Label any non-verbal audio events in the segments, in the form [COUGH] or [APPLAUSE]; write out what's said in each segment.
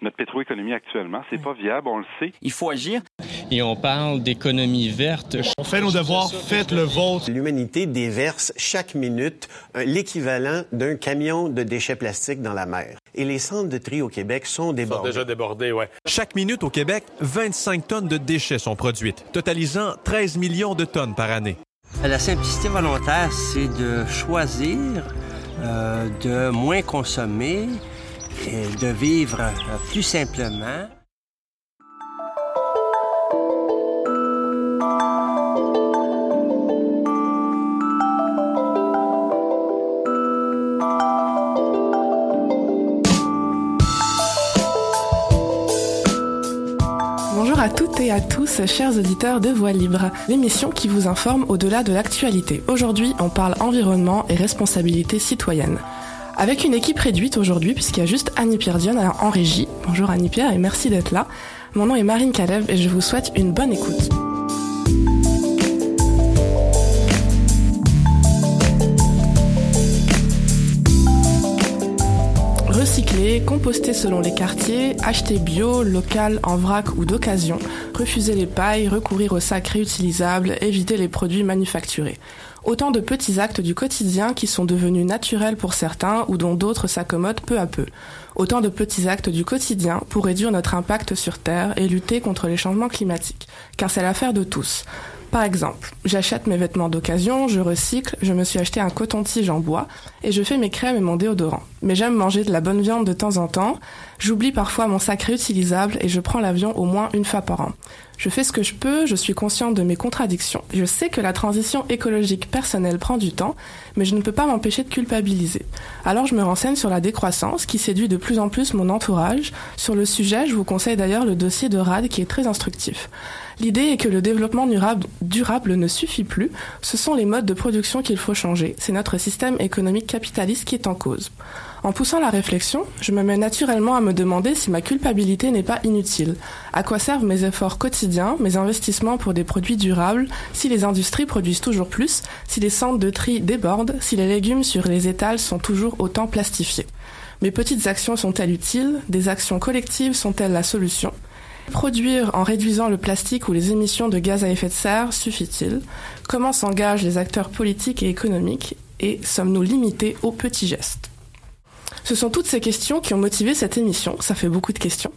Notre pétroéconomie actuellement, c'est pas viable, on le sait. Il faut agir. Et on parle d'économie verte. On fait nos devoirs, faites le vôtre. L'humanité déverse chaque minute l'équivalent d'un camion de déchets plastiques dans la mer. Et les centres de tri au Québec sont débordés. Sont déjà débordés, ouais. Chaque minute au Québec, 25 tonnes de déchets sont produites, totalisant 13 millions de tonnes par année. La simplicité volontaire, c'est de choisir euh, de moins consommer et de vivre euh, plus simplement. Bonjour à toutes et à tous, chers auditeurs de Voix Libre, l'émission qui vous informe au-delà de l'actualité. Aujourd'hui, on parle environnement et responsabilité citoyenne. Avec une équipe réduite aujourd'hui, puisqu'il y a juste Annie-Pierre Dion en régie. Bonjour Annie-Pierre et merci d'être là. Mon nom est Marine Caleb et je vous souhaite une bonne écoute. Recycler, composter selon les quartiers, acheter bio, local, en vrac ou d'occasion, refuser les pailles, recourir aux sacs réutilisables, éviter les produits manufacturés. Autant de petits actes du quotidien qui sont devenus naturels pour certains ou dont d'autres s'accommodent peu à peu. Autant de petits actes du quotidien pour réduire notre impact sur Terre et lutter contre les changements climatiques. Car c'est l'affaire de tous. Par exemple, j'achète mes vêtements d'occasion, je recycle, je me suis acheté un coton-tige en bois et je fais mes crèmes et mon déodorant. Mais j'aime manger de la bonne viande de temps en temps, j'oublie parfois mon sac réutilisable et je prends l'avion au moins une fois par an. Je fais ce que je peux, je suis consciente de mes contradictions. Je sais que la transition écologique personnelle prend du temps, mais je ne peux pas m'empêcher de culpabiliser. Alors je me renseigne sur la décroissance qui séduit de plus en plus mon entourage. Sur le sujet, je vous conseille d'ailleurs le dossier de RAD qui est très instructif. L'idée est que le développement durable, ne suffit plus, ce sont les modes de production qu'il faut changer, c'est notre système économique capitaliste qui est en cause. En poussant la réflexion, je me mets naturellement à me demander si ma culpabilité n'est pas inutile. À quoi servent mes efforts quotidiens, mes investissements pour des produits durables, si les industries produisent toujours plus, si les centres de tri débordent, si les légumes sur les étals sont toujours autant plastifiés? Mes petites actions sont-elles utiles? Des actions collectives sont-elles la solution? Produire en réduisant le plastique ou les émissions de gaz à effet de serre suffit-il? Comment s'engagent les acteurs politiques et économiques? Et sommes-nous limités aux petits gestes? Ce sont toutes ces questions qui ont motivé cette émission. Ça fait beaucoup de questions.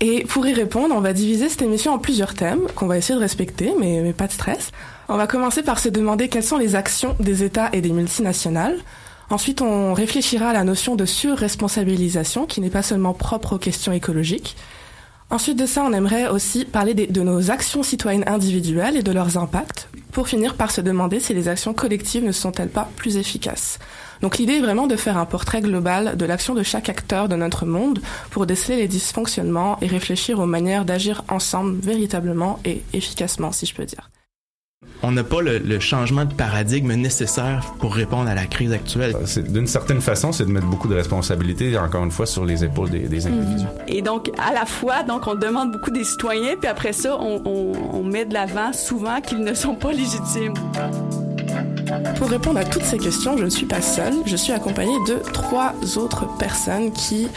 Et pour y répondre, on va diviser cette émission en plusieurs thèmes qu'on va essayer de respecter, mais, pas de stress. On va commencer par se demander quelles sont les actions des États et des multinationales. Ensuite, on réfléchira à la notion de surresponsabilisation qui n'est pas seulement propre aux questions écologiques. Ensuite de ça, on aimerait aussi parler de, nos actions citoyennes individuelles et de leurs impacts, pour finir par se demander si les actions collectives ne sont-elles pas plus efficaces. Donc l'idée est vraiment de faire un portrait global de l'action de chaque acteur de notre monde pour déceler les dysfonctionnements et réfléchir aux manières d'agir ensemble véritablement et efficacement, si je peux dire. On n'a pas le, le, changement de paradigme nécessaire pour répondre à la crise actuelle. D'une certaine façon, c'est de mettre beaucoup de responsabilités, encore une fois, sur les épaules des, des individus. Mmh. Et donc, à la fois, donc, on demande beaucoup des citoyens, puis après ça, on, on, on met de l'avant souvent qu'ils ne sont pas légitimes. Pour répondre à toutes ces questions, je ne suis pas seule. Je suis accompagnée de trois autres personnes qui, euh,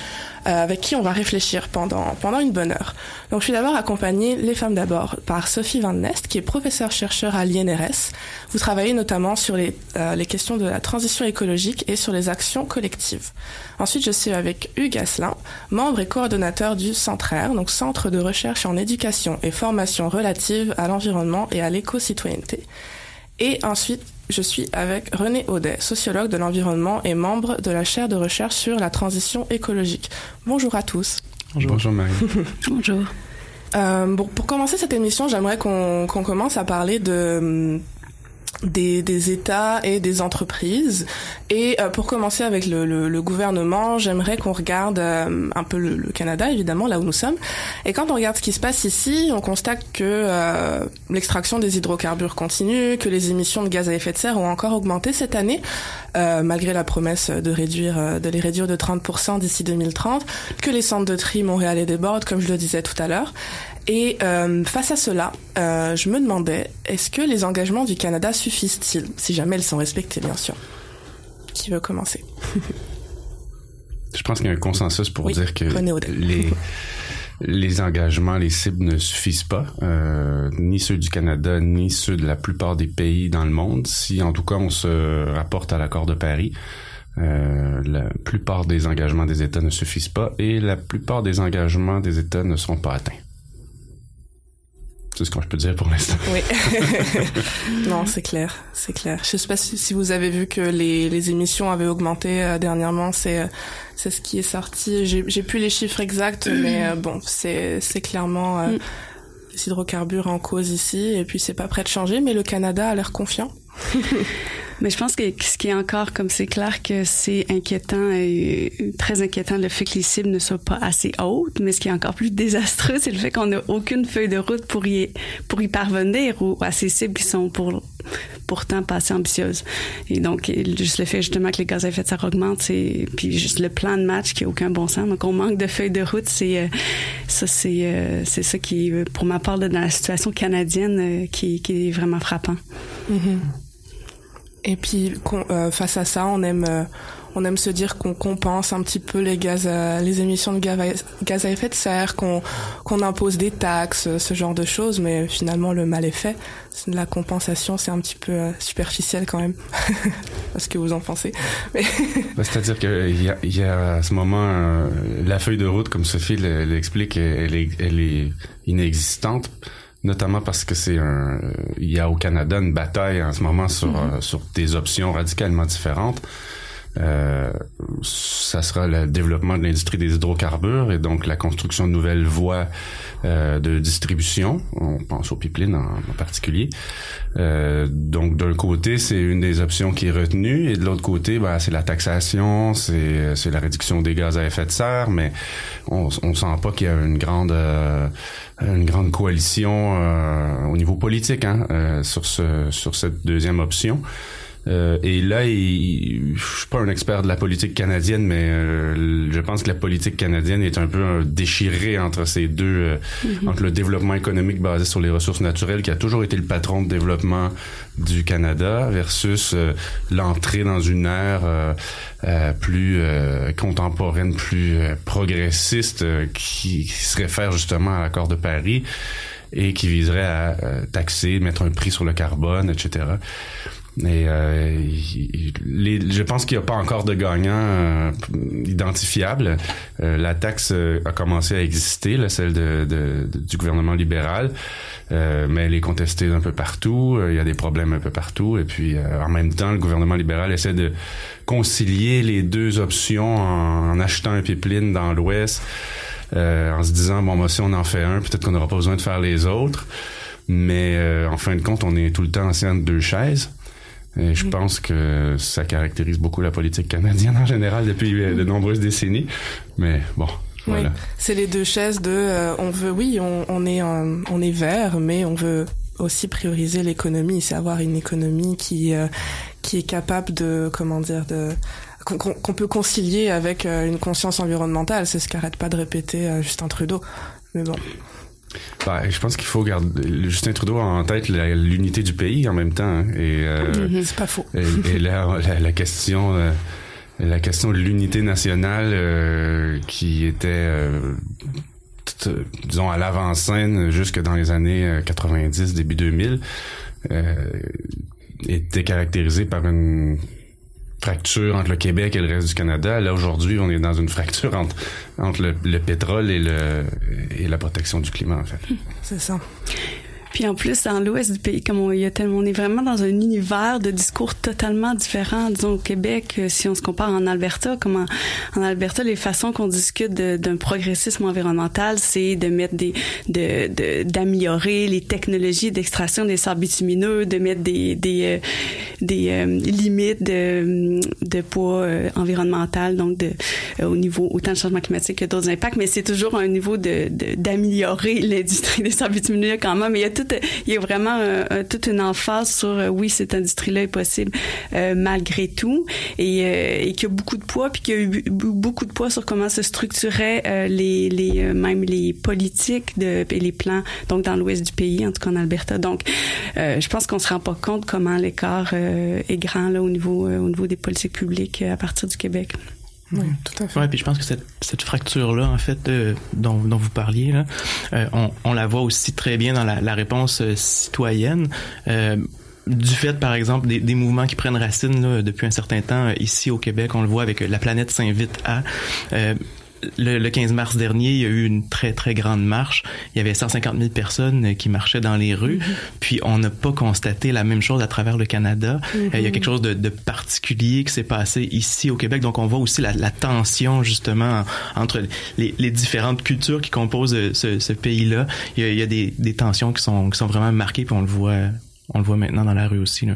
avec qui on va réfléchir pendant, pendant une bonne heure. Donc, je suis d'abord accompagnée, les femmes d'abord, par Sophie Van Nest, qui est professeure-chercheur à l'INRS. Vous travaillez notamment sur les, euh, les questions de la transition écologique et sur les actions collectives. Ensuite, je suis avec Hugues Asselin, membre et coordonnateur du Centraire, donc Centre de recherche en éducation et formation relative à l'environnement et à l'éco-citoyenneté. Et ensuite, je suis avec René Audet, sociologue de l'environnement et membre de la chaire de recherche sur la transition écologique. Bonjour à tous. Bonjour, Bonjour Marie. [LAUGHS] Bonjour. Euh, bon, pour commencer cette émission, j'aimerais qu'on qu commence à parler de des, des, États et des entreprises. Et euh, pour commencer avec le, le, le gouvernement, j'aimerais qu'on regarde euh, un peu le, le, Canada, évidemment, là où nous sommes. Et quand on regarde ce qui se passe ici, on constate que euh, l'extraction des hydrocarbures continue, que les émissions de gaz à effet de serre ont encore augmenté cette année, malgré la promesse de réduire, de les réduire de 30% d'ici 2030, que les centres de tri montréalais débordent, comme je le disais tout à l'heure. Et euh, face à cela, euh, je me demandais, est-ce que les engagements du Canada suffisent-ils, si jamais ils sont respectés, bien sûr Qui veut commencer? [LAUGHS] Je pense qu'il y a un consensus pour Oui, dire que les les engagements, les cibles ne suffisent pas, euh, ni ceux du Canada, ni ceux de la plupart des pays dans le monde. Si en tout cas on se rapporte à l'accord de Paris, euh, la plupart des engagements des États ne suffisent pas et la plupart des engagements des États ne seront pas atteints. C'est ce que je peux dire pour l'instant. Oui. [LAUGHS] non, c'est clair, c'est clair. Je sais pas si, si vous avez vu que les, les émissions avaient augmenté euh, dernièrement. C'est euh, c'est ce qui est sorti. J'ai j'ai plus les chiffres exacts, [CLEARS THROAT] mais euh, bon, c'est c'est clairement euh, Mm. les hydrocarbures en cause ici. Et puis c'est pas prêt de changer, mais le Canada a l'air confiant. [LAUGHS] Mais je pense que ce qui est encore comme c'est clair que c'est inquiétant et très inquiétant le fait que les cibles ne soient pas assez hautes, mais ce qui est encore plus désastreux, c'est le fait qu'on n'a aucune feuille de route pour y pour y parvenir ou à ces cibles qui sont pour pourtant pas assez ambitieuses. Et donc juste le fait justement que les gaz à effet de serre augmentent, c'est puis juste le plan de match qui a aucun bon sens. Donc on manque de feuilles de route, c'est euh, ça c'est euh, c'est ça qui pour ma part dans la situation canadienne euh, qui qui est vraiment frappant. Et puis euh, face à ça, on aime euh, on aime se dire qu'on compense un petit peu les gaz à- les émissions de gaz à, effet de serre, qu'on qu'on impose des taxes, euh, ce genre de choses, mais finalement le mal est fait. La compensation, c'est un petit peu euh, superficiel quand même. [LAUGHS] Parce que vous en pensez. Mais [LAUGHS] Ben, C'est-à-dire qu'il y a, y a à ce moment euh, la feuille de route, comme Sophie le- l'explique, elle est, elle est inexistante, notamment parce que c'est un, il y a au Canada une bataille en ce moment sur euh, sur des options radicalement différentes. Euh, ça sera le développement de l'industrie des hydrocarbures et donc la construction de nouvelles voies euh, de distribution. On pense aux pipelines en, en particulier. Euh, donc d'un côté, c'est une des options qui est retenue et de l'autre côté, ben, c'est la taxation, c'est c'est la réduction des gaz à effet de serre, mais on, on sent pas qu'il y a une grande euh, une grande coalition euh, au niveau politique hein, euh, sur ce sur cette deuxième option. Euh, et là, il, je suis pas un expert de la politique canadienne, mais euh, je pense que la politique canadienne est un peu euh, déchirée entre ces deux, euh, entre le développement économique basé sur les ressources naturelles, qui a toujours été le patron de développement du Canada, versus l'entrée dans une ère plus contemporaine, plus progressiste, qui, qui se réfère justement à l'accord de Paris et qui viserait à taxer, mettre un prix sur le carbone, etc. Et euh, je pense qu'il n'y a pas encore de gagnant euh, identifiable. Euh, la taxe euh, a commencé à exister, là, celle de, de- de- du gouvernement libéral, mais elle est contestée un peu partout. Il y a des problèmes un peu partout. Et puis, en même temps, le gouvernement libéral essaie de concilier les deux options en, achetant un pipeline dans l'Ouest, en se disant bon, moi, si on en fait un, peut-être qu'on n'aura pas besoin de faire les autres. Mais en fin de compte, on est tout le temps assis entre deux chaises. Et je pense que ça caractérise beaucoup la politique canadienne en général depuis euh, de nombreuses décennies. Mais bon, voilà. Oui, c'est les deux chaises de euh, on veut oui, on, on est un- on est vert, mais on veut aussi prioriser l'économie, c'est avoir une économie qui euh, qui est capable de comment dire de qu'on peut concilier avec euh, une conscience environnementale, c'est ce qu'arrête pas de répéter euh, Justin Trudeau. Mais bon, Ben, je pense qu'il faut garder Justin Trudeau a en tête l'unité du pays en même temps. hein. et euh, c'est pas faux. et, et là, la, la question euh, la question de l'unité nationale euh, qui était euh, disons à l'avant-scène jusque dans les années euh, 90 début 2000 euh, était caractérisée par une fracture entre le Québec et le reste du Canada. Là, aujourd'hui, on est dans une fracture entre, entre le, le pétrole et, le, et la protection du climat, en fait. C'est ça. Puis en plus, dans l'ouest du pays, comme on, y a tellement, on est vraiment dans un univers de discours totalement différents. Disons au Québec, euh, si on se compare en Alberta, comme en, Alberta, les façons qu'on discute d'un progressisme environnemental, c'est de mettre des, de, de- d'améliorer les technologies d'extraction des sables bitumineux, de mettre des, des, euh, des euh, limites de, de poids environnemental, donc de, au niveau autant de changement climatique que d'autres impacts, mais c'est toujours un niveau de, d'améliorer l'industrie des sables bitumineux quand même. Il y a vraiment euh, toute une emphase sur euh, oui, cette industrie-là est possible euh, malgré tout, et, euh, et qu'il y a beaucoup de poids, puis qu'il y a eu beaucoup de poids sur comment se structuraient euh, les, les même les politiques de, et les plans, donc dans l'ouest du pays, en tout cas en Alberta. Donc, je pense qu'on se rend pas compte comment l'écart est grand là au niveau au niveau des politiques publiques à partir du Québec. Oui, tout à fait. Ouais, puis je pense que cette, cette fracture-là, en fait, euh, dont, dont vous parliez, là, euh, on, on, la voit aussi très bien dans la, la réponse euh, citoyenne. du fait, par exemple, des, des, mouvements qui prennent racine là, depuis un certain temps ici au Québec, on le voit avec La planète s'invite à le, le, 15 mars dernier, il y a eu une très, très grande marche. Il y avait 150 000 personnes qui marchaient dans les rues. Mm-hmm. Puis on n'a pas constaté la même chose à travers le Canada. Mm-hmm. il y a quelque chose de, de particulier qui s'est passé ici au Québec. Donc on voit aussi la, la tension justement entre les, les, différentes cultures qui composent ce, ce pays-là. Il y a, il y a des, des, tensions qui sont, qui sont vraiment marquées. Puis on le voit, on le voit maintenant dans la rue aussi. Là.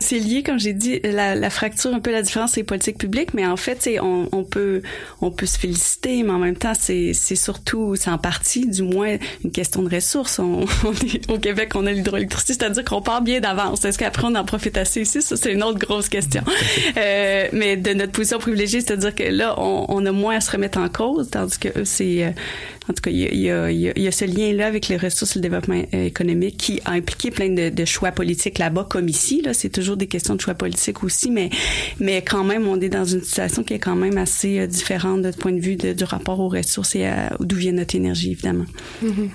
C'est lié, comme j'ai dit, la, la, fracture, un peu la différence, c'est politiques publiques, mais en fait, on, on peut on peut se féliciter, mais en même temps, c'est surtout, c'est en partie, du moins, une question de ressources. On, [LAUGHS] on est, au Québec, on a l'hydroélectricité, c'est-à-dire qu'on part bien d'avance. Est-ce qu'après, on en profite assez ici? Ça, c'est une autre grosse question. [LAUGHS] euh, mais de notre position privilégiée, c'est-à-dire que là, on, on, a moins à se remettre en cause, tandis que c'est... Euh, en tout cas, il y a, il y a, il y a ce lien-là avec les ressources et le développement euh, économique qui a impliqué plein de, de choix politiques là-bas, comme ici. Là, c'est toujours des questions de choix politiques aussi, mais mais quand même, on est dans une situation qui est quand même assez euh, différente de point de vue du rapport aux ressources et d'où vient notre énergie, évidemment. Mm-hmm.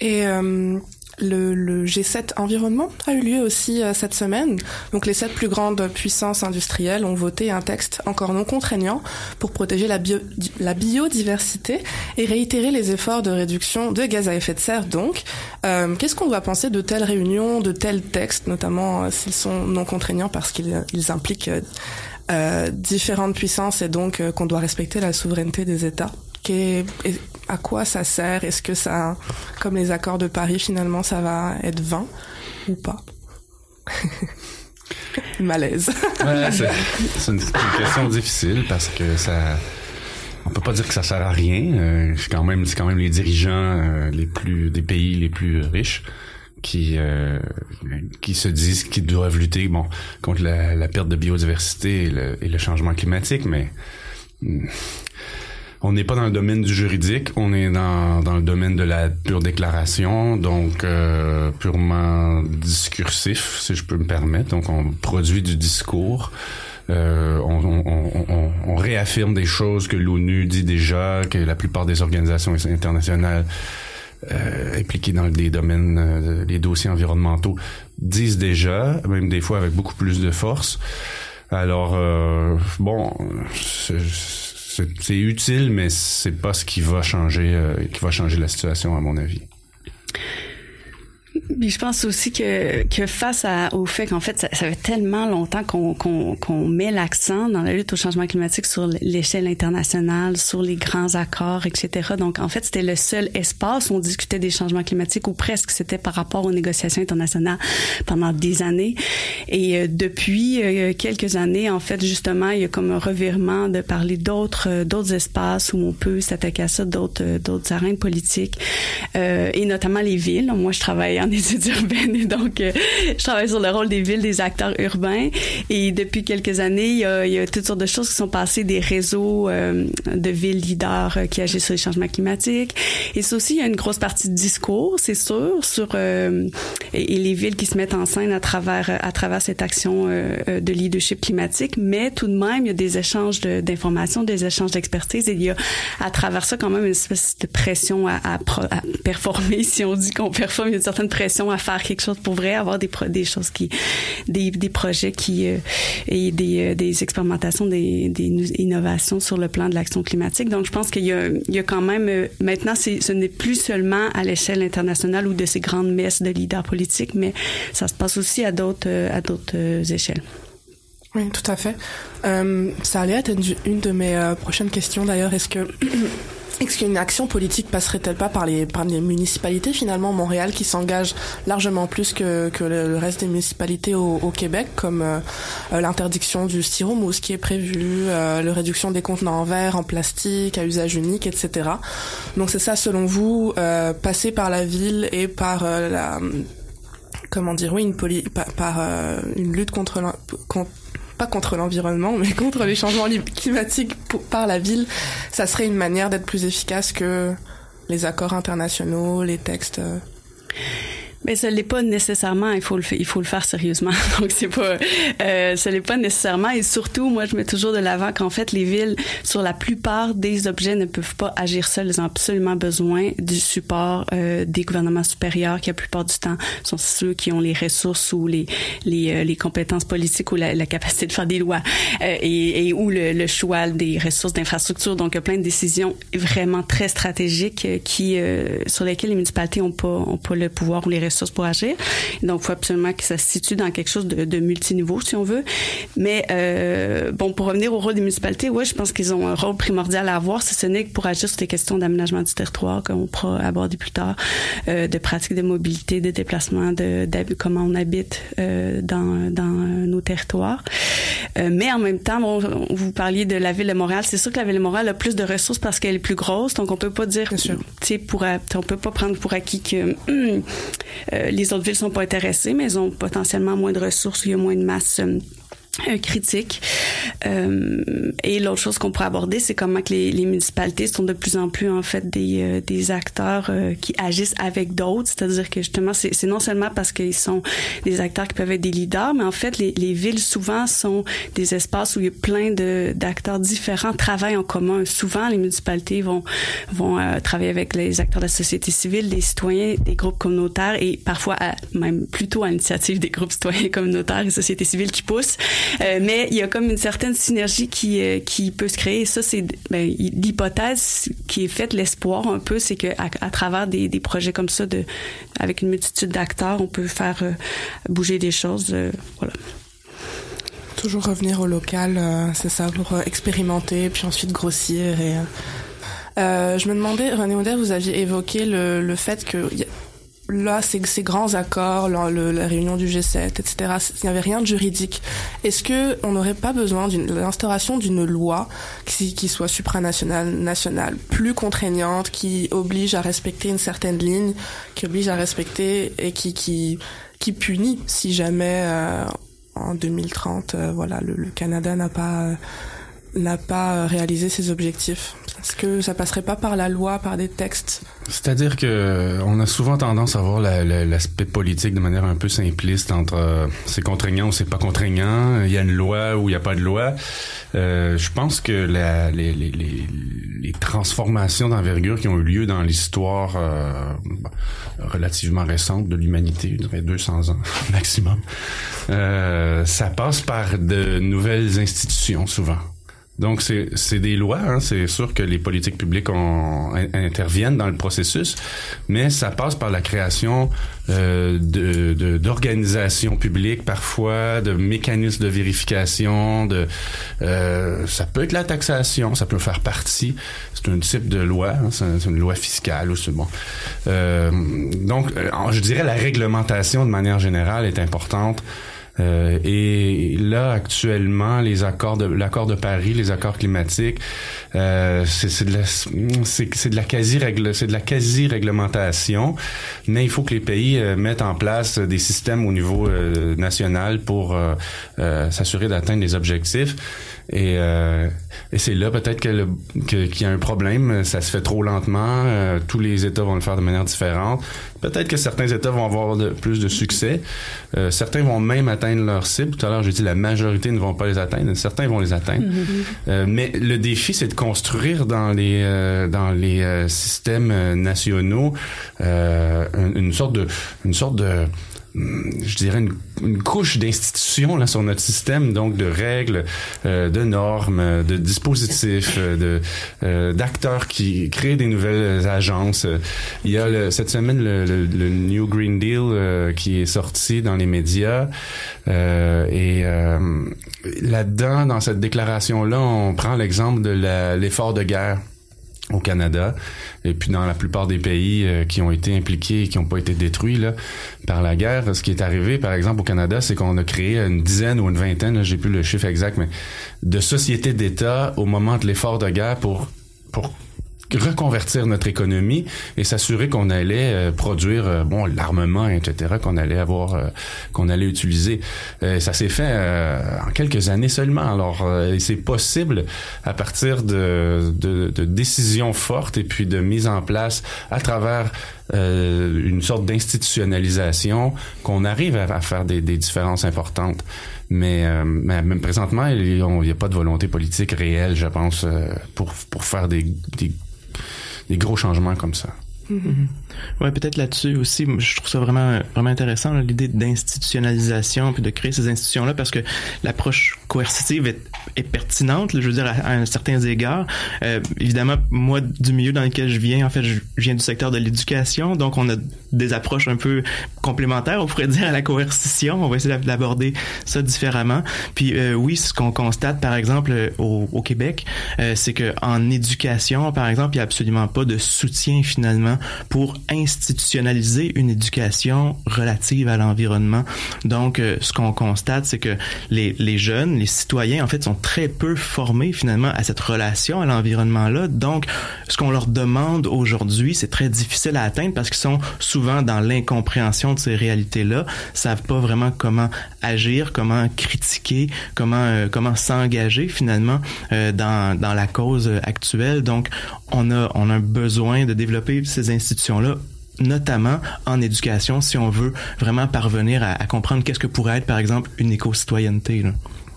Et euh, le, le, G7 environnement a eu lieu aussi euh, cette semaine. Donc les sept plus grandes puissances industrielles ont voté un texte encore non contraignant pour protéger la, bio, la biodiversité et réitérer les efforts de réduction de gaz à effet de serre. Donc, euh, qu'est-ce qu'on doit penser de telles réunions, de tels textes, notamment euh, s'ils sont non contraignants parce qu'ils ils impliquent euh, différentes puissances et donc qu'on doit respecter la souveraineté des États et à quoi ça sert? Est-ce que ça, comme les accords de Paris, finalement, ça va être vain ou pas? [LAUGHS] Malaise. ouais, c'est une, question difficile parce que ça, on peut pas dire que ça sert à rien. Euh, c'est quand même, les dirigeants euh, des pays les plus riches qui euh, se disent qu'ils doivent lutter contre la, la perte de biodiversité et le, et le changement climatique, mais hmm, on n'est pas dans le domaine du juridique, on est dans, dans le domaine de la pure déclaration, donc euh, purement discursif, si je peux me permettre. Donc on produit du discours. Euh, on, réaffirme des choses que l'ONU dit déjà, que la plupart des organisations internationales euh, impliquées dans des domaines, euh, les dossiers environnementaux disent déjà, même des fois avec beaucoup plus de force. Alors, euh, bon, c'est utile, mais c'est pas ce qui va changer, euh, qui va changer la situation à mon avis. Mais je pense aussi que, que face à, au fait qu'en fait, ça, ça, fait tellement longtemps qu'on qu'on qu'on met l'accent dans la lutte au changement climatique sur l'échelle internationale, sur les grands accords, etc. Donc, en fait, c'était le seul espace où on discutait des changements climatiques, ou presque c'était par rapport aux négociations internationales pendant des années. Et euh, depuis euh, quelques années, en fait, justement, il y a comme un revirement de parler d'autres euh, d'autres espaces où on peut s'attaquer à ça, d'autres euh, d'autres arènes politiques, euh, et notamment les villes. Moi, je travaille études urbaines et donc euh, je travaille sur le rôle des villes, des acteurs urbains. Et depuis quelques années, il y a, il y a toutes sortes de choses qui sont passées, des réseaux euh, de villes leaders euh, qui agissent sur les changements climatiques. Et ça aussi, il y a une grosse partie de discours, c'est sûr, sur euh, et, les villes qui se mettent en scène à travers à travers cette action euh, de leadership climatique. Mais tout de même, il y a des échanges d'informations, de, des échanges d'expertise. Et il y a à travers ça quand même une espèce de pression à, à, à performer. [LAUGHS] Si on dit qu'on performe, il y a une certaine pression à faire quelque chose pour vrai, avoir des, choses qui, des, projets qui, euh, et des, euh, expérimentations, des, innovations sur le plan de l'action climatique. Donc, je pense qu'il y a, y a quand même, euh, maintenant, ce n'est plus seulement à l'échelle internationale ou de ces grandes messes de leaders politiques, mais ça se passe aussi à d'autres, à d'autres échelles. Oui, tout à fait. Euh, ça allait être une, de mes euh, prochaines questions d'ailleurs. Est-ce que Est-ce qu'une action politique passerait-elle pas par les, par les municipalités finalement Montréal qui s'engage largement plus que, que le reste des municipalités au, au Québec comme euh, l'interdiction du styromousse qui est prévu, euh, la réduction des contenants en verre, en plastique, à usage unique, etc. Donc c'est ça selon vous, euh, passer par la ville et par la comment dire oui une poli par, par une lutte contre, contre pas contre l'environnement, mais [LAUGHS] contre les changements climatiques par la ville, ça serait une manière d'être plus efficace que les accords internationaux, les textes. Mais ce n'est pas nécessairement, il faut le, il faut le faire sérieusement. [LAUGHS] Donc, c'est pas, euh, ce n'est pas nécessairement. Et surtout, moi, je mets toujours de l'avant qu'en fait, les villes, sur la plupart des objets, ne peuvent pas agir seules. Elles ont absolument besoin du support euh, des gouvernements supérieurs qui, la plupart du temps, sont ceux qui ont les ressources ou les, les, euh, les compétences politiques ou la, la, capacité de faire des lois euh, et, et, ou le, le, choix des ressources d'infrastructure. Donc, il y a plein de décisions vraiment très stratégiques euh, qui, euh, sur lesquelles les municipalités n'ont pas, ont pas le pouvoir ou les ressources pour agir. Donc, il faut absolument que ça se situe dans quelque chose de, de multiniveau, si on veut. Mais euh, bon, pour revenir au rôle des municipalités, oui, je pense qu'ils ont un rôle primordial à avoir, si ce n'est que pour agir sur des questions d'aménagement du territoire, comme on pourra aborder plus tard, euh, de pratiques de mobilité, de déplacement, de, de comment on habite euh, dans, dans nos territoires. Mais en même temps, bon, vous parliez de la ville de Montréal. C'est sûr que la ville de Montréal a plus de ressources parce qu'elle est plus grosse, donc on peut pas dire, tu sais, on peut pas prendre pour acquis que [CLEARS THROAT] les autres villes sont pas intéressées, mais elles ont potentiellement moins de ressources, il y a moins de masse euh, critique. Euh, et l'autre chose qu'on pourrait aborder, c'est comment que les, les, municipalités sont de plus en plus en fait des, euh, des acteurs euh, qui agissent avec d'autres. C'est-à-dire que justement, c'est non seulement parce qu'ils sont des acteurs qui peuvent être des leaders, mais en fait, les, les villes souvent sont des espaces où il y a plein d'acteurs différents travaillent en commun. Souvent, les municipalités vont vont euh, travailler avec les acteurs de la société civile, des citoyens, des groupes communautaires et parfois même plutôt à l'initiative des groupes citoyens communautaires et sociétés civiles qui poussent. Euh, mais il y a comme une certaine synergie qui euh, qui peut se créer. Ça, c'est ben, l'hypothèse qui est faite, l'espoir un peu, c'est que à, travers des, des projets comme ça, de avec une multitude d'acteurs, on peut faire euh, bouger des choses. Voilà. Toujours revenir au local, c'est ça, pour expérimenter, puis ensuite grossir. Et je me demandais, René Auder, vous aviez évoqué le, le fait que là, ces, ces grands accords, le, le, la réunion du G7, etc., il n'y avait rien de juridique. Est-ce que on n'aurait pas besoin de l'instauration d'une loi qui, qui soit supranationale, nationale, plus contraignante, qui oblige à respecter une certaine ligne, qui oblige à respecter et qui qui qui punit si jamais euh, en 2030, euh, voilà, le, le Canada n'a pas euh, n'a pas réalisé ses objectifs. Est-ce que ça passerait pas par la loi, par des textes C'est-à-dire que on a souvent tendance à voir l'aspect la, politique de manière un peu simpliste entre euh, c'est contraignant ou c'est pas contraignant, il y a une loi ou il n'y a pas de loi. Euh, je pense que les, transformations d'envergure qui ont eu lieu dans l'histoire euh, relativement récente de l'humanité, je dirais 200 ans [LAUGHS] maximum, euh, ça passe par de nouvelles institutions souvent. Donc, c'est des lois. Hein. C'est sûr que les politiques publiques ont, interviennent dans le processus, mais ça passe par la création euh, d'organisations de, publiques, parfois, de mécanismes de vérification. De, euh, ça peut être la taxation, ça peut faire partie. C'est un type de loi, hein. c'est une loi fiscale. C'est bon. Euh, donc, euh, je dirais la réglementation de manière générale est importante. Euh, et là, actuellement, les accords de l'accord de Paris, les accords climatiques, euh, c'est de la quasi règle c'est de la quasi réglementation, mais il faut que les pays euh, mettent en place des systèmes au niveau euh, national pour s'assurer d'atteindre les objectifs. Et, euh, et c'est là peut-être qu'il que, qu y a un problème. Ça se fait trop lentement. Euh, tous les États vont le faire de manière différente. Peut-être que certains États vont avoir de, plus de succès. Euh, certains vont même atteindre leur cible. Tout à l'heure, j'ai dit la majorité ne vont pas les atteindre. Certains vont les atteindre. Mm-hmm. mais le défi, c'est de construire dans les euh, dans les euh, systèmes nationaux une, une sorte de une sorte de je dirais une, une couche d'institutions là sur notre système donc de règles euh, de normes de dispositifs euh, de euh, d'acteurs qui créent des nouvelles agences. Il y a le, cette semaine le, le, le, New Green Deal euh, qui est sorti dans les médias. Euh, et là-dedans dans cette déclaration là on prend l'exemple de l'effort de guerre au Canada et puis dans la plupart des pays euh, qui ont été impliqués et qui n'ont pas été détruits là, par la guerre. Ce qui est arrivé, par exemple, au Canada, c'est qu'on a créé une dizaine ou une vingtaine, j'ai plus le chiffre exact, mais de sociétés d'État au moment de l'effort de guerre pour pour reconvertir notre économie et s'assurer qu'on allait euh, produire euh, bon l'armement etc qu'on allait avoir euh, qu'on allait utiliser. Ça s'est fait en quelques années seulement. Alors c'est possible à partir de, de, de, décisions fortes et puis de mise en place à travers une sorte d'institutionnalisation qu'on arrive à, faire des, des, différences importantes. Mais, mais même présentement il n'y a pas de volonté politique réelle je pense pour pour faire des, des des gros changements comme ça. Mm-hmm. Ouais, peut-être là-dessus aussi, je trouve ça vraiment vraiment intéressant l'idée d'institutionnalisation puis de créer ces institutions là parce que l'approche coercitive est, est, pertinente, je veux dire à, un certain égard. Euh, évidemment, moi du milieu dans lequel je viens, en fait, je viens du secteur de l'éducation, donc on a des approches un peu complémentaires, on pourrait [LAUGHS] dire à la coercition. On va essayer d'aborder ça différemment. Puis euh, oui, ce qu'on constate par exemple euh, au, au Québec, euh, c'est que en éducation, par exemple, il y a absolument pas de soutien finalement pour institutionnaliser une éducation relative à l'environnement. Donc, euh, ce qu'on constate, c'est que les, les jeunes, les citoyens, en fait, sont très peu formés finalement à cette relation à l'environnement-là. Donc, ce qu'on leur demande aujourd'hui, c'est très difficile à atteindre parce qu'ils sont souvent dans l'incompréhension de ces réalités-là, savent pas vraiment comment agir, comment critiquer, comment euh, comment s'engager finalement euh, dans, dans la cause actuelle. Donc, on a on a besoin de développer ces institutions-là notamment en éducation, si on veut vraiment parvenir à, comprendre qu'est-ce que pourrait être, par exemple, une éco-citoyenneté.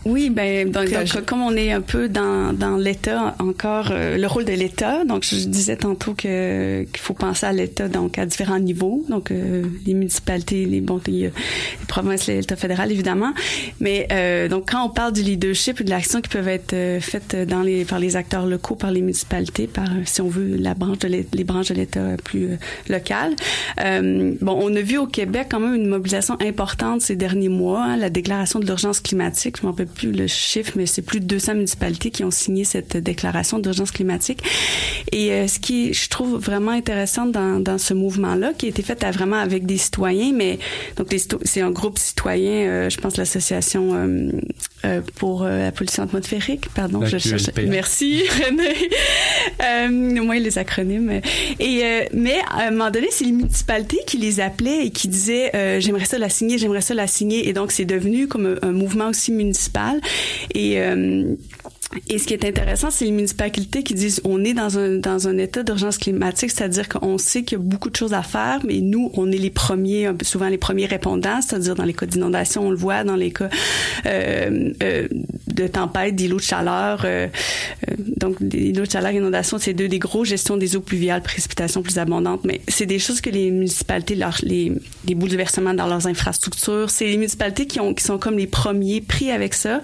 Oui, ben donc, comme on est un peu dans, dans l'État encore, euh, le rôle de l'État. Donc je disais tantôt que qu'il faut penser à l'État donc à différents niveaux, donc euh, les municipalités, les bon, les, provinces, l'État fédéral évidemment. Mais euh, donc quand on parle du leadership et de l'action qui peuvent être faites dans les par les acteurs locaux, par les municipalités, par si on veut la branche de les branches de l'État plus locales. bon, on a vu au Québec quand même une mobilisation importante ces derniers mois, hein, la déclaration de l'urgence climatique. Je m'en plus le chiffre, mais c'est plus de 200 municipalités qui ont signé cette déclaration d'urgence climatique. Et euh, ce qui, je trouve vraiment intéressant dans, dans ce mouvement-là, qui a été fait à, vraiment avec des citoyens, mais donc c'est un groupe citoyen, euh, je pense l'association euh, pour la pollution atmosphérique, pardon, je cherche. Merci René. [LAUGHS] moi les acronymes. Et mais à un moment donné, c'est les municipalités qui les appelaient et qui disaient j'aimerais ça la signer, j'aimerais ça la signer, et donc c'est devenu comme un mouvement aussi municipal et euh, et ce qui est intéressant, c'est les municipalités qui disent on est dans un dans un état d'urgence climatique, c'est-à-dire qu'on sait qu'il y a beaucoup de choses à faire, mais nous, on est les premiers, souvent les premiers répondants, c'est-à-dire dans les cas d'inondation, on le voit, dans les cas euh, euh, de tempête, d'îlots de chaleur. Donc, îlots de chaleur, inondation, c'est deux des gros gestions des eaux pluviales, précipitations plus abondantes, mais c'est des choses que les municipalités, leur, les, les bouleversements dans leurs infrastructures, c'est les municipalités qui ont qui sont comme les premiers pris avec ça,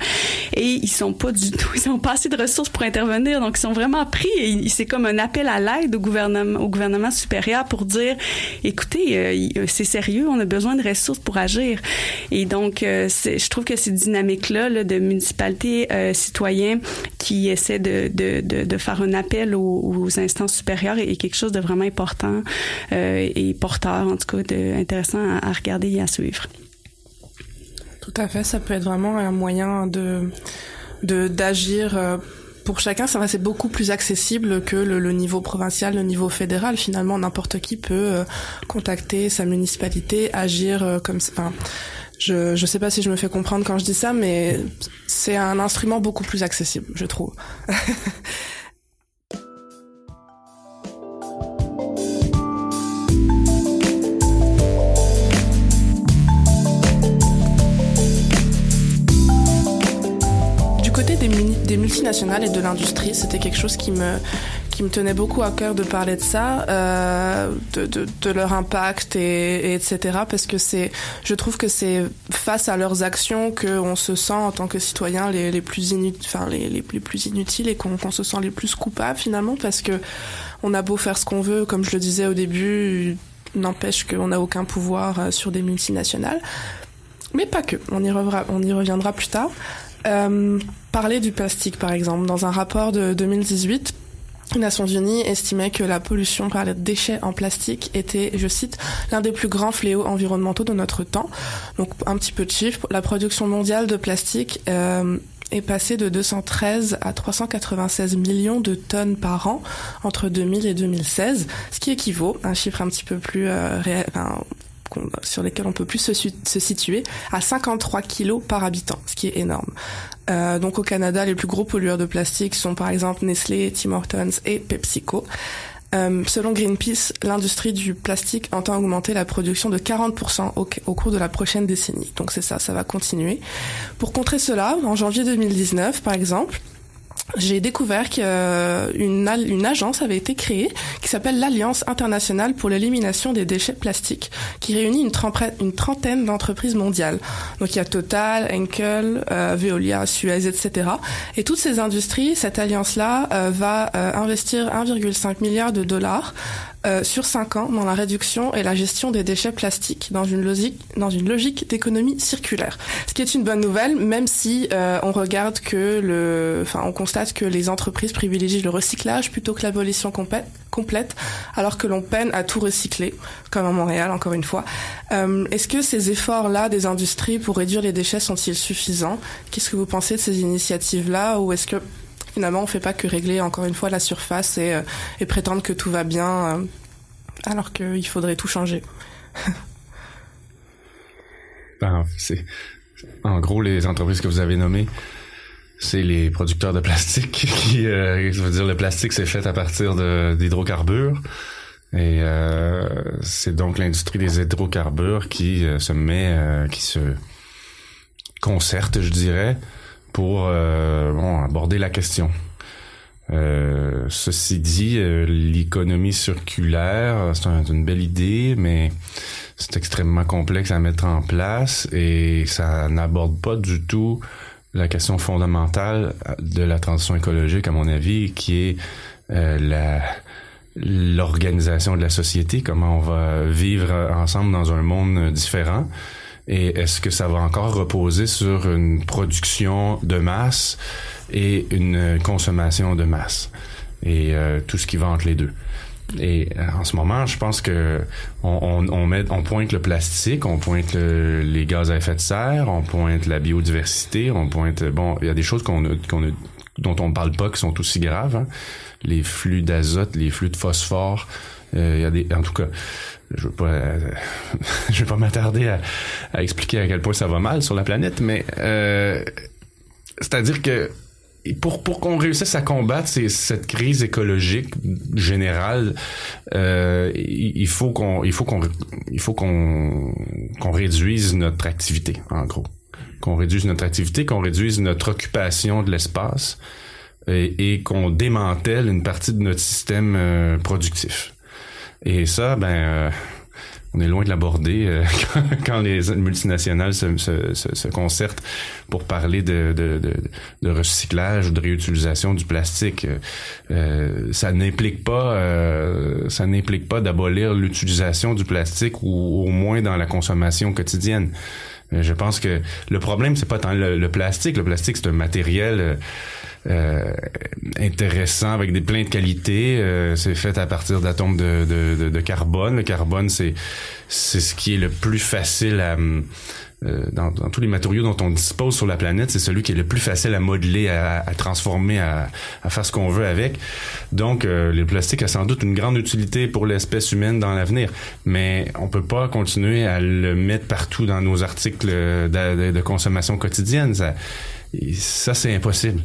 et ils sont pas du tout, [LAUGHS] ils sont pas assez de ressources pour intervenir. Donc, ils sont vraiment pris c'est comme un appel à l'aide au gouvernement, au gouvernement supérieur pour dire, écoutez, euh, c'est sérieux, on a besoin de ressources pour agir. Et donc, euh, je trouve que ces dynamiques-là là, de municipalités euh, citoyens qui essaient de, de, de, faire un appel aux, instances supérieures est, quelque chose de vraiment important euh, et porteur, en tout cas, intéressant à, regarder et à suivre. Tout à fait, ça peut être vraiment un moyen de d'agir euh, pour chacun, ça c'est beaucoup plus accessible que le, niveau provincial, le niveau fédéral. Finalement, n'importe qui peut euh, contacter sa municipalité, agir comme. Enfin, je je sais pas si je me fais comprendre quand je dis ça, mais c'est un instrument beaucoup plus accessible, je trouve. [LAUGHS] des, multinationales et de l'industrie. C'était quelque chose qui me, qui me tenait beaucoup à cœur de parler de ça, euh, de, leur impact et, et etc. Parce que c'est, je trouve que c'est face à leurs actions qu'on se sent en tant que citoyen les, les plus inutiles, enfin les, les, plus inutiles et qu'on se sent les plus coupables finalement parce que on a beau faire ce qu'on veut, comme je le disais au début, n'empêche qu'on n'a aucun pouvoir euh, sur des multinationales. Mais pas que. On y reviendra, on y reviendra plus tard. Euh, parler du plastique, par exemple. Dans un rapport de 2018, les Nations Unies estimaient que la pollution par les déchets en plastique était, je cite, l'un des plus grands fléaux environnementaux de notre temps. Donc un petit peu de chiffres. La production mondiale de plastique euh, est passé de 213 à 396 millions de tonnes par an entre 2000 et 2016, ce qui équivaut, un chiffre un petit peu plus euh, réel, sur lesquels on peut plus se, situer, à 53 kilos par habitant, ce qui est énorme. Euh, donc au Canada, les plus gros pollueurs de plastique sont par exemple Nestlé, Tim Hortons et PepsiCo. Euh, selon Greenpeace, l'industrie du plastique entend augmenter la production de 40% au, au, cours de la prochaine décennie. Donc c'est ça, ça va continuer. Pour contrer cela, en janvier 2019, par exemple, j'ai découvert qu'une une agence avait été créée qui s'appelle l'Alliance internationale pour l'élimination des déchets plastiques, qui réunit une, une trentaine d'entreprises mondiales. Donc il y a Total, Henkel, euh, Veolia, Suez, etc. Et toutes ces industries, cette alliance-là euh, va euh, investir 1,5 milliard de dollars euh, sur cinq ans dans la réduction et la gestion des déchets plastiques dans une logique dans une logique d'économie circulaire. Ce qui est une bonne nouvelle, même si euh, on regarde que le, enfin on constate que les entreprises privilégient le recyclage plutôt que l'abolition complète, alors que l'on peine à tout recycler, comme à Montréal encore une fois. Euh, Est-ce que ces efforts-là des industries pour réduire les déchets sont-ils suffisants? Qu'est-ce que vous pensez de ces initiatives-là, ou est-ce que finalement, on fait pas que régler encore une fois la surface et, euh, prétendre que tout va bien, euh, alors qu'il faudrait tout changer. [LAUGHS] c'est en gros les entreprises que vous avez nommées. C'est les producteurs de plastique [LAUGHS] qui, euh, je veux dire, le plastique c'est fait à partir d'hydrocarbures. Et c'est donc l'industrie des hydrocarbures qui se met, qui se concerte, je dirais, pour euh, bon, aborder la question. Euh, ceci dit, euh, l'économie circulaire, c'est une belle idée, mais c'est extrêmement complexe à mettre en place et ça n'aborde pas du tout la question fondamentale de la transition écologique, à mon avis, qui est la l'organisation de la société, comment on va vivre ensemble dans un monde différent. Et est-ce que ça va encore reposer sur une production de masse et une consommation de masse? Et euh, tout ce qui va entre les deux. Et euh, en ce moment, je pense que on, on, met, on pointe le plastique, on pointe les gaz à effet de serre, on pointe la biodiversité, on pointe bon, il y a des choses qu'on dont on ne parle pas qui sont aussi graves, hein. les flux d'azote, les flux de phosphore. Euh, il y a des, en tout cas, je vais pas, [LAUGHS] je vais pas m'attarder à, à, expliquer à quel point ça va mal sur la planète, mais euh, c'est-à-dire que pour pour qu'on réussisse à combattre cette crise écologique générale, euh, il faut qu'on il faut qu'on il faut qu'on qu'on réduise notre activité en gros, qu'on réduise notre activité, qu'on réduise notre occupation de l'espace et, et qu'on démantèle une partie de notre système euh, productif. Et ça, ben, euh, on est loin de l'aborder euh, [LAUGHS] quand, les multinationales se, se, se, concertent pour parler de, de, de, de, recyclage ou de réutilisation du plastique. Euh, ça n'implique pas, euh, ça n'implique pas d'abolir l'utilisation du plastique ou au moins dans la consommation quotidienne. Je pense que le problème c'est pas tant le, le, plastique. Le plastique c'est un matériel euh, intéressant avec des plein de qualités. Euh, c'est fait à partir d'atomes de, de, de, carbone. Le carbone, c'est c'est ce qui est le plus facile à euh, dans, dans, tous les matériaux dont on dispose sur la planète, c'est celui qui est le plus facile à modeler, à, à transformer, à, à, faire ce qu'on veut avec. Donc, euh, le plastique a sans doute une grande utilité pour l'espèce humaine dans l'avenir, mais on peut pas continuer à le mettre partout dans nos articles de, de consommation quotidienne. Ça, ça c'est impossible.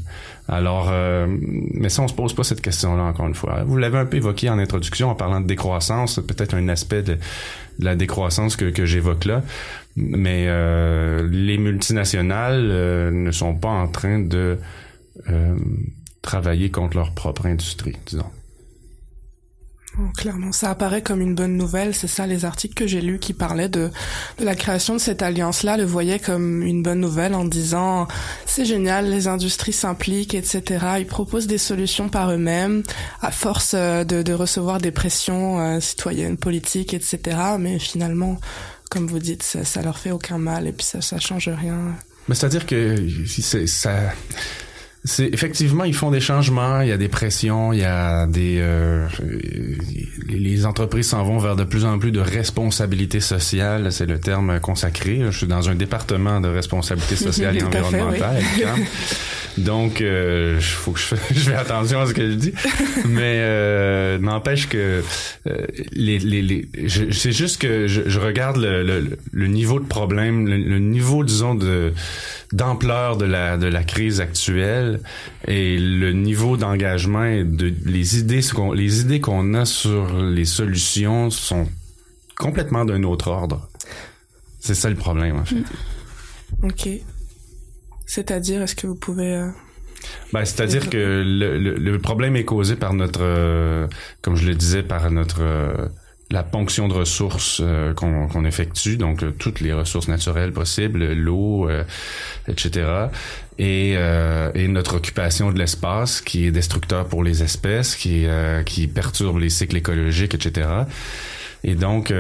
Alors, euh, mais ça, on se pose pas cette question-là encore une fois. Vous l'avez un peu évoqué en introduction en parlant de décroissance, peut-être un aspect de, la décroissance que, que j'évoque là. Mais euh, les multinationales euh, ne sont pas en train de travailler contre leur propre industrie, disons. Oh, clairement, ça apparaît comme une bonne nouvelle. C'est ça, les articles que j'ai lus qui parlaient de, de la création de cette alliance-là le voyaient comme une bonne nouvelle en disant c'est génial, les industries s'impliquent, etc. Ils proposent des solutions par eux-mêmes à force euh, de, de recevoir des pressions euh, citoyennes, politiques, etc. Mais finalement, comme vous dites, ça, leur fait aucun mal et puis ça, ça change rien. Mais c'est-à-dire que si ça c'est effectivement ils font des changements, il y a des pressions, il y a des euh, les entreprises s'en vont vers de plus en plus de responsabilité sociale, c'est le terme consacré. Je suis dans un département de responsabilité [LAUGHS] sociale et environnementale. Donc, euh, faut que je, [LAUGHS] je fais attention à ce que je dis, mais euh, n'empêche que euh, les, les, les c'est juste que je, je regarde le, le, le, niveau de problème, le, niveau disons de d'ampleur de la de la crise actuelle et le niveau d'engagement et de les idées qu'on les idées qu'on a sur les solutions sont complètement d'un autre ordre. C'est ça le problème en fait. Mm. Ok. C'est-à-dire, est-ce que vous pouvez... Euh... Ben, c'est-à-dire que le, le, le, problème est causé par notre, euh, comme je le disais, par notre euh, la ponction de ressources euh, qu'on effectue, donc toutes les ressources naturelles possibles, l'eau, etc. Et, et, notre occupation de l'espace qui est destructeur pour les espèces, qui qui perturbe les cycles écologiques, etc. Et donc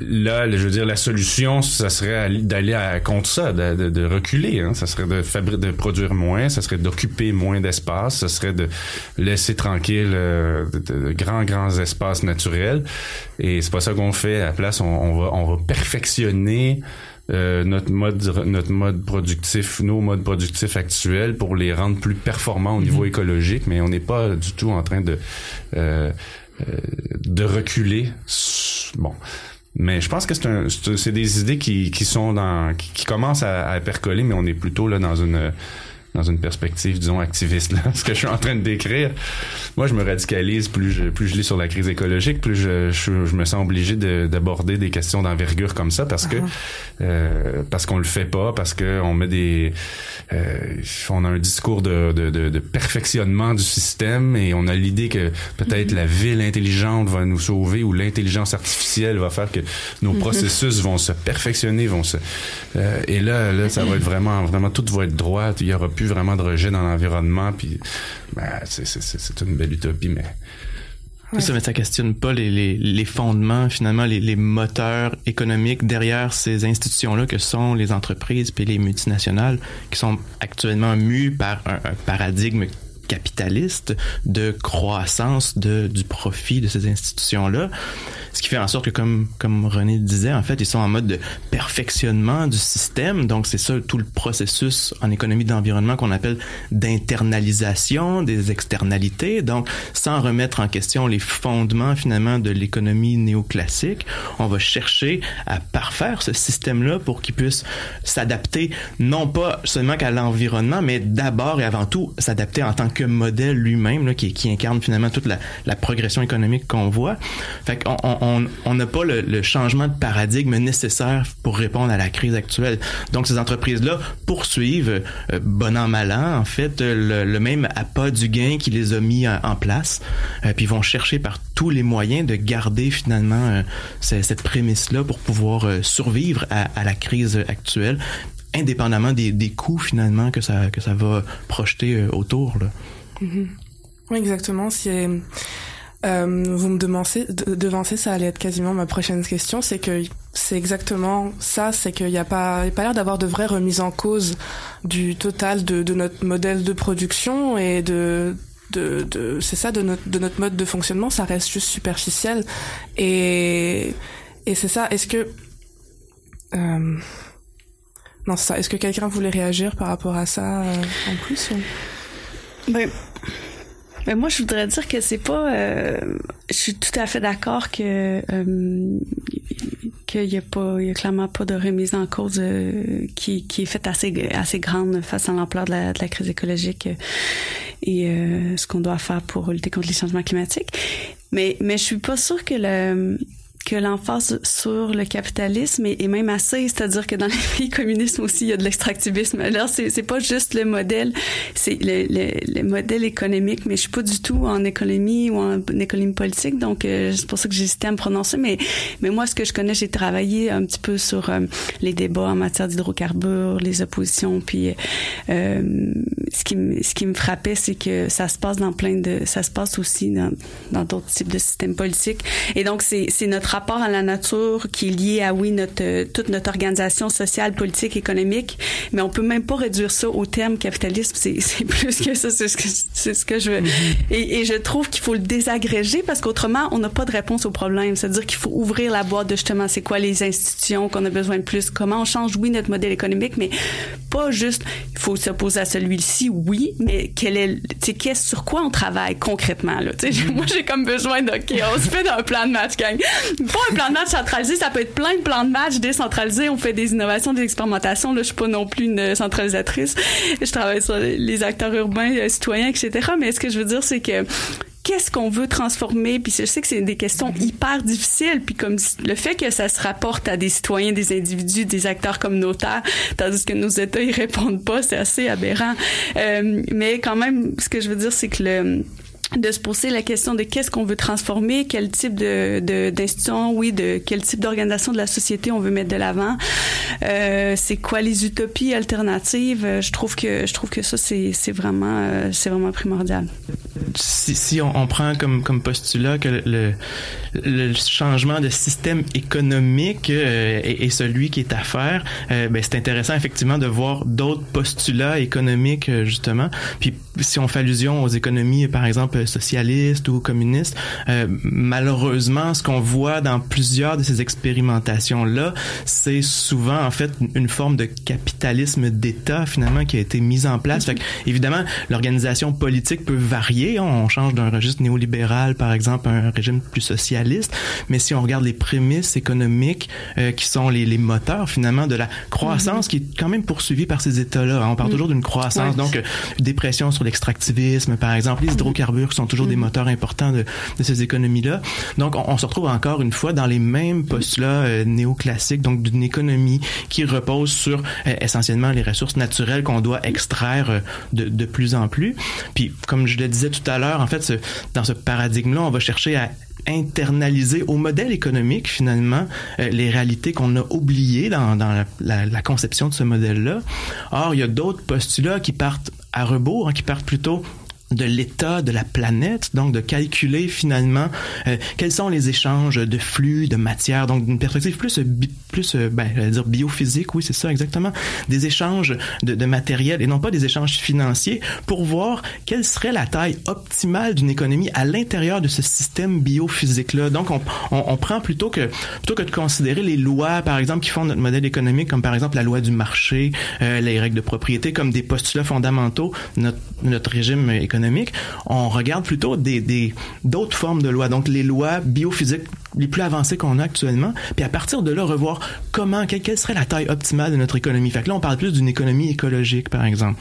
là, je veux dire, la solution, ça serait d'aller à, contre ça, de, de, reculer. Hein. Ça serait de, fabriquer, de produire moins, ça serait d'occuper moins d'espace, ça serait de laisser tranquille euh, de, grands, grands espaces naturels. Et c'est pas ça qu'on fait. À la place, on, on, va, on va perfectionner euh, notre mode notre mode productif nos modes productifs actuels pour les rendre plus performants au niveau mm-hmm. écologique mais on n'est pas du tout en train de euh, euh de reculer bon mais je pense que c'est des idées qui, qui sont dans, qui, qui commencent à, à, percoler, mais on est plutôt là dans une, dans une perspective, disons, activiste, là, [LAUGHS] ce que je suis en train de décrire. Moi, je me radicalise, plus je, plus je lis sur la crise écologique, plus je, je, je me sens obligé d'aborder des questions d'envergure comme ça parce que uh-huh. euh, parce qu'on le fait pas, parce que on met des euh, on a un discours de, de, de, perfectionnement du système et on a l'idée que peut-être mm-hmm. la ville intelligente va nous sauver ou l'intelligence artificielle va faire que nos mm-hmm. processus vont se perfectionner, vont se euh, et là là ça va être vraiment vraiment tout va être droit, il y aura plus vraiment de rejet dans l'environnement. Puis, ben, c'est une belle utopie, mais. Ouais. Ça, mais ça questionne pas les, les, les fondements, finalement, les, les, moteurs économiques derrière ces institutions-là que sont les entreprises puis les multinationales qui sont actuellement mues par un, un paradigme capitaliste de croissance de, du profit de ces institutions-là. Ce qui fait en sorte que, comme, comme René disait, en fait, ils sont en mode de perfectionnement du système. Donc, c'est ça tout le processus en économie d'environnement qu'on appelle d'internalisation des externalités. Donc, sans remettre en question les fondements, finalement, de l'économie néoclassique, on va chercher à parfaire ce système-là pour qu'il puisse s'adapter, non pas seulement qu'à l'environnement, mais d'abord et avant tout s'adapter en tant que modèle lui-même, qui, qui incarne finalement toute la, la progression économique qu'on voit. Fait qu'on on n'a pas le, changement de paradigme nécessaire pour répondre à la crise actuelle. Donc, ces entreprises-là poursuivent, euh, bon an, mal an, en fait, le, le, même appât du gain qui les a mis en, place, euh, puis vont chercher par tous les moyens de garder finalement euh, cette prémisse-là pour pouvoir euh, survivre à, à, la crise actuelle, indépendamment des, des coûts finalement que ça, que ça va projeter euh, autour. Là. Mm-hmm. Oui, exactement. C'est euh, vous me devancez, devancez, ça allait être quasiment ma prochaine question, c'est que c'est exactement ça, c'est qu'il n'y a pas, il pas l'air d'avoir de vraie remise en cause du total de, de notre modèle de production et de, de, de c'est ça, de notre, de notre mode de fonctionnement, ça reste juste superficiel. Et, et c'est ça, est-ce que, euh, non, ça, est-ce que quelqu'un voulait réagir par rapport à ça euh, en plus ben, mais moi, je voudrais dire que c'est pas. Euh, je suis tout à fait d'accord que euh, qu'il y a pas, il y a clairement pas de remise en cause euh, qui, qui est faite assez assez grande face à l'ampleur de la, de la crise écologique et ce qu'on doit faire pour lutter contre les changements climatiques. Mais mais je suis pas sûre que le que l'emphase sur le capitalisme est, est même assez, c'est-à-dire que dans les pays communistes aussi, il y a de l'extractivisme. Alors, c'est, c'est pas juste le modèle, c'est le, le, le, modèle économique, mais je suis pas du tout en économie ou en, économie politique, donc euh, c'est pour ça que j'hésitais à me prononcer. Mais, mais moi, ce que je connais, j'ai travaillé un petit peu sur euh, les débats en matière d'hydrocarbures, les oppositions, puis euh, ce qui, ce qui me frappait, c'est que ça se passe dans plein de, ça se passe aussi dans, dans d'autres types de systèmes politiques. Et donc, c'est, c'est notre rapport à la nature qui est lié à, oui, notre, toute notre organisation sociale, politique, économique, mais on peut même pas réduire ça au terme capitalisme. [LAUGHS] C'est plus que ça, c'est ce que, c'est ce que je veux. Mm-hmm. et, et, je trouve qu'il faut le désagréger parce qu'autrement, on n'a pas de réponse au problème. C'est-à-dire qu'il faut ouvrir la boîte de justement c'est quoi les institutions qu'on a besoin de plus, comment on change, oui, notre modèle économique, mais pas juste, il faut s'opposer à celui-ci, oui, mais quel est, tu sais, sur quoi on travaille concrètement, là? Tu sais, [LAUGHS] moi, j'ai comme besoin de, OK, on se fait un plan de match, gang. Pas un plan de match centralisé, ça peut être plein de plans de match décentralisés, on fait des innovations, des expérimentations, là, je suis pas non plus une centralisatrice. Je travaille sur les acteurs urbains, euh, citoyens, etc. Mais ce que je veux dire, c'est que qu'est-ce qu'on veut transformer? Puis je sais que c'est des questions hyper difficiles. Puis comme le fait que ça se rapporte à des citoyens des individus des acteurs communautaires tandis que nos États y répondent pas c'est assez aberrant. Euh, mais quand même ce que je veux dire c'est que le de se poser la question de qu'est-ce qu'on veut transformer, quel type de d'institution, oui, de quel type d'organisation de la société on veut mettre de l'avant. Euh, c'est quoi les utopies alternatives? Je trouve que je trouve que ça c'est c'est vraiment euh, c'est vraiment primordial. Si, si on, prend comme comme postulat que le, le changement de système économique euh, est, est, celui qui est à faire, euh, ben c'est intéressant effectivement de voir d'autres postulats économiques euh, justement. Puis si on fait allusion aux économies par exemple socialistes ou communistes. Euh, malheureusement, ce qu'on voit dans plusieurs de ces expérimentations-là, c'est souvent en fait une forme de capitalisme d'État finalement qui a été mise en place. Fait évidemment, l'organisation politique peut varier. On change d'un registre néolibéral, par exemple, à un régime plus socialiste. Mais si on regarde les prémices économiques euh, qui sont les, les, moteurs finalement de la croissance, mm-hmm. qui est quand même poursuivie par ces États-là. On parle mm. toujours d'une croissance, donc euh, dépression sur l'extractivisme, par exemple, les hydrocarbures qui sont toujours des mm-hmm. moteurs importants de, de ces économies-là. Donc, on, on, se retrouve encore une fois dans les mêmes postulats euh, néoclassiques, donc d'une économie qui repose sur euh, essentiellement les ressources naturelles qu'on doit extraire euh, de, de, plus en plus. Puis, comme je le disais tout à l'heure, en fait, ce, dans ce paradigme-là, on va chercher à internaliser au modèle économique finalement euh, les réalités qu'on a oubliées dans, dans la, la, la, conception de ce modèle-là. Or, il y a d'autres postulats qui partent à rebours, hein, qui partent plutôt de l'état de la planète, donc de calculer finalement euh, quels sont les échanges de flux, de matière, donc d'une perspective plus plus euh, ben, dire biophysique, oui c'est ça exactement, des échanges de, de, matériel et non pas des échanges financiers pour voir quelle serait la taille optimale d'une économie à l'intérieur de ce système biophysique là. Donc on, on, on, prend plutôt que plutôt que de considérer les lois par exemple qui font notre modèle économique comme par exemple la loi du marché, euh, les règles de propriété comme des postulats fondamentaux notre notre régime économique on regarde plutôt des d'autres formes de lois, donc les lois biophysiques les plus avancées qu'on a actuellement, puis à partir de là revoir comment quelle, serait la taille optimale de notre économie. Fait là on parle plus d'une économie écologique par exemple.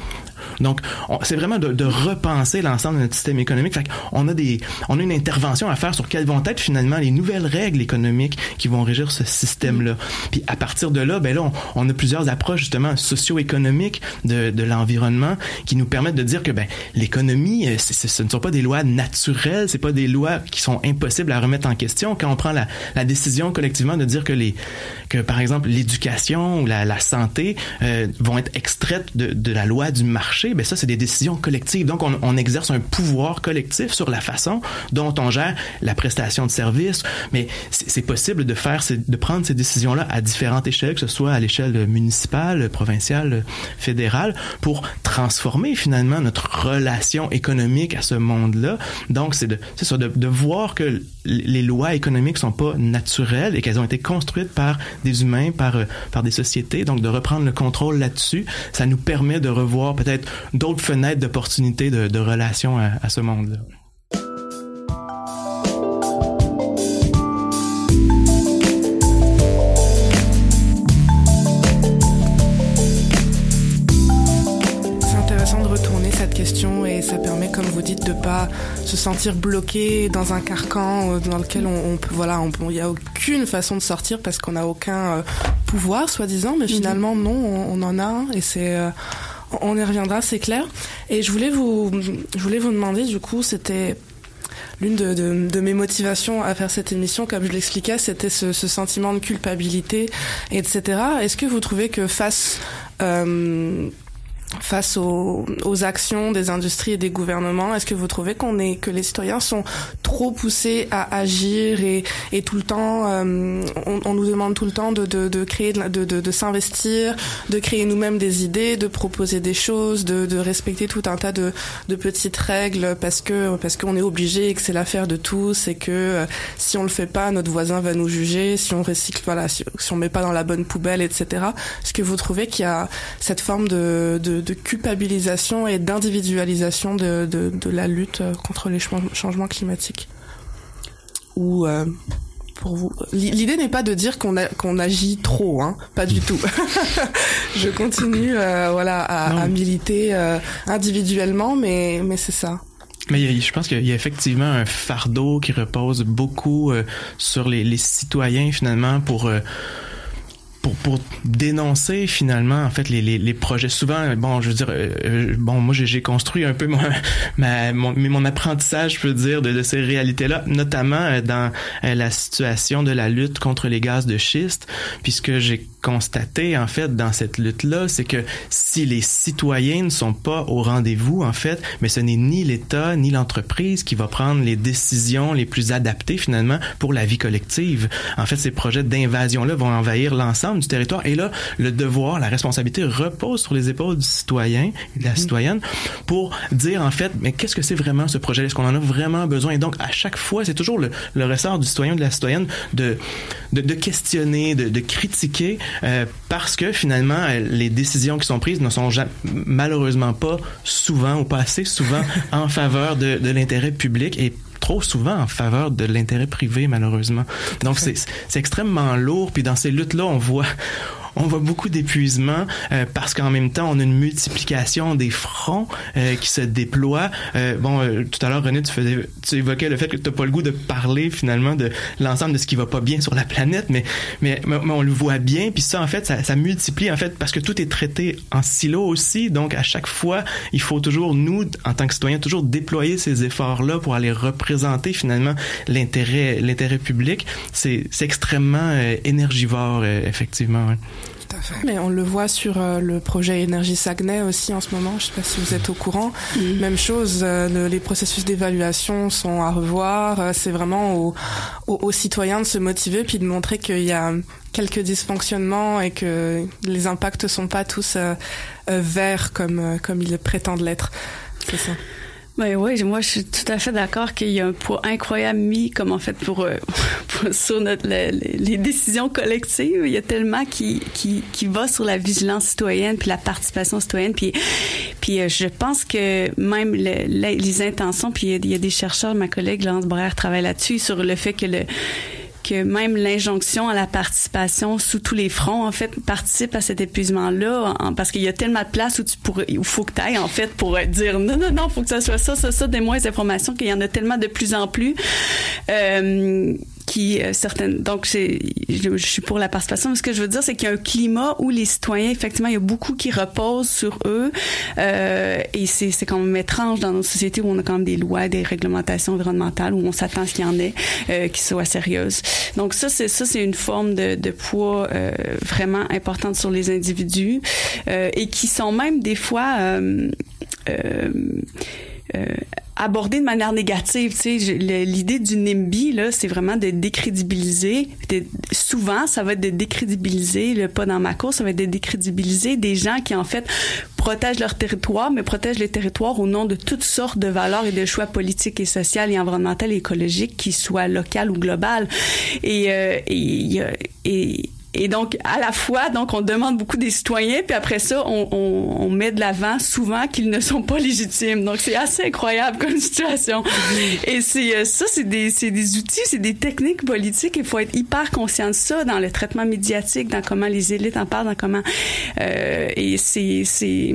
Donc, c'est vraiment de, de repenser l'ensemble de notre système économique. Fait on a des, on a une intervention à faire sur quelles vont être finalement les nouvelles règles économiques qui vont régir ce système-là. Puis à partir de là, ben là, on, a plusieurs approches justement socio-économiques de, de l'environnement qui nous permettent de dire que ben l'économie, euh, ce ne sont pas des lois naturelles, c'est pas des lois qui sont impossibles à remettre en question. Quand on prend la, la décision collectivement de dire que les, que par exemple l'éducation ou la, la santé euh, vont être extraites de, de la loi du marché ben ça, c'est des décisions collectives. Donc, on, exerce un pouvoir collectif sur la façon dont on gère la prestation de services. Mais c'est possible de faire, de prendre ces décisions-là à différentes échelles, que ce soit à l'échelle municipale, provinciale, fédérale, pour transformer finalement notre relation économique à ce monde-là. Donc, c'est de, de, de voir que les lois économiques sont pas naturelles et qu'elles ont été construites par des humains, par, par des sociétés. Donc, de reprendre le contrôle là-dessus, ça nous permet de revoir peut-être d'autres fenêtres d'opportunités de, de relation à, à ce monde-là. et ça permet, comme vous dites, de pas se sentir bloqué dans un carcan dans lequel on, on peut, voilà, il n'y a aucune façon de sortir parce qu'on n'a aucun euh, pouvoir, soi-disant, mais finalement, non, on, on en a un et c'est euh, on y reviendra, c'est clair. Et je voulais vous, je voulais vous demander, du coup, c'était l'une de, de, de, mes motivations à faire cette émission, comme je l'expliquais, c'était ce, sentiment de culpabilité, etc. Est-ce que vous trouvez que face euh, face aux, aux, actions des industries et des gouvernements Est-ce que vous trouvez qu'on est que les citoyens sont trop poussés à agir et, et tout le temps euh, on, on, nous demande tout le temps de, de, de créer de, de, de s'investir, de créer nous-mêmes des idées, de proposer des choses, de, de respecter tout un tas de, de petites règles parce que parce qu'on est obligé et que c'est l'affaire de tous et que euh, si on le fait pas notre voisin va nous juger, si on recycle voilà si, si on met pas dans la bonne poubelle etc. Est-ce que vous trouvez qu'il y a cette forme de, de de culpabilisation et d'individualisation de, de, de, la lutte euh, contre les changements climatiques Ou euh, pour vous L'idée n'est pas de dire qu'on qu'on agit trop, hein, pas du tout. [LAUGHS] Je continue, euh, voilà, à, à militer euh, individuellement, mais mais c'est ça. Mais je pense qu'il y a effectivement un fardeau qui repose beaucoup sur les, les, citoyens finalement pour pour, pour dénoncer finalement en fait les, les, les projets. Souvent bon je veux dire euh, euh bon moi j'ai construit un peu mon, [LAUGHS] ma, mon, mon apprentissage je peux dire de, de ces réalités là notamment euh, dans euh, la situation de la lutte contre les gaz de schiste puisque j'ai constaté en fait dans cette lutte là c'est que si les citoyens ne sont pas au rendez-vous en fait mais ce n'est ni l'État ni l'entreprise qui va prendre les décisions les plus adaptées finalement pour la vie collective. En fait ces projets d'invasion là vont envahir l'ensemble du territoire. Et là, le devoir, la responsabilité repose sur les épaules du citoyen, de la citoyenne, pour dire en fait, mais qu'est-ce que c'est vraiment ce projet Est-ce qu'on en a vraiment besoin? Et donc, à chaque fois, c'est toujours le, le, ressort du citoyen, de la citoyenne, de, de, de questionner, de, de critiquer, euh, parce que finalement, les décisions qui sont prises ne sont jamais, malheureusement pas souvent ou pas assez souvent [LAUGHS] en faveur de, de l'intérêt public et trop souvent en faveur de l'intérêt privé, malheureusement. Donc, c'est extrêmement lourd. Puis dans ces luttes-là, on voit on voit beaucoup d'épuisement euh, parce qu'en même temps, on a une multiplication des fronts euh, qui se déploient. Euh, bon, euh, tout à l'heure, René, tu, faisais, tu évoquais le fait que tu n'as pas le goût de parler finalement de l'ensemble de ce qui va pas bien sur la planète, mais, mais, mais on le voit bien. Puis ça, en fait, ça, ça, multiplie en fait parce que tout est traité en silo aussi. Donc, à chaque fois, il faut toujours, nous, en tant que citoyens, toujours déployer ces efforts-là pour aller représenter finalement l'intérêt l'intérêt public. C'est extrêmement énergivore, effectivement. Ouais. Tout à fait. Mais on le voit sur euh, le projet Énergie Saguenay aussi en ce moment. Je ne sais pas si vous êtes au courant. Mmh. Même chose, euh, le, les processus d'évaluation sont à revoir. Euh, c'est vraiment aux, aux, aux, citoyens de se motiver puis de montrer qu'il y a quelques dysfonctionnements et que les impacts sont pas tous euh, verts comme comme ils prétendent l'être. C'est ça. Ben oui, moi je suis tout à fait d'accord qu'il y a un poids incroyable mis comme en fait pour, euh, [LAUGHS] pour sur notre les, décisions collectives. Il y a tellement qui, qui qui va sur la vigilance citoyenne puis la participation citoyenne puis puis euh, je pense que même le, les, intentions puis il y, a, des chercheurs, ma collègue Lance Brère travaille là-dessus sur le fait que le que même l'injonction à la participation sous tous les fronts, en fait, participe à cet épuisement-là, parce qu'il y a tellement de place où tu pourrais, où faut que tu ailles, en fait, pour dire non, non, non, faut que ça soit ça, ça, ça, des moins d'informations, qu'il y en a tellement de plus en plus. Euh, euh, donc je, je suis pour la participation mais ce que je veux dire c'est qu'il y a un climat où les citoyens effectivement il y a beaucoup qui reposent sur eux euh, et c'est c'est quand même étrange dans nos sociétés où on a quand même des lois des réglementations environnementales où on s'attend à ce qu'il y en ait euh, qui soient sérieuses. Donc ça c'est ça c'est une forme de, de poids euh, vraiment importante sur les individus euh, et qui sont même des fois euh, abordé de manière négative. Tu sais, l'idée du NIMBY là, c'est vraiment de décrédibiliser. Souvent, ça va être de décrédibiliser le pas dans ma course, ça va être de décrédibiliser des gens qui en fait protègent leur territoire, mais protègent les territoires au nom de toutes sortes de valeurs et de choix politiques et sociaux et environnementaux et écologiques, qui soient locales ou globales. Et, euh, et, et et donc, à la fois, donc, on demande beaucoup des citoyens, puis après ça, on, on, on met de l'avant souvent qu'ils ne sont pas légitimes. Donc, c'est assez incroyable comme situation. Et c'est ça, c'est des, c'est des outils, c'est des techniques politiques. Il faut être hyper conscient de ça dans le traitement médiatique, dans comment les élites en parlent, dans comment. Euh, et c'est, c'est,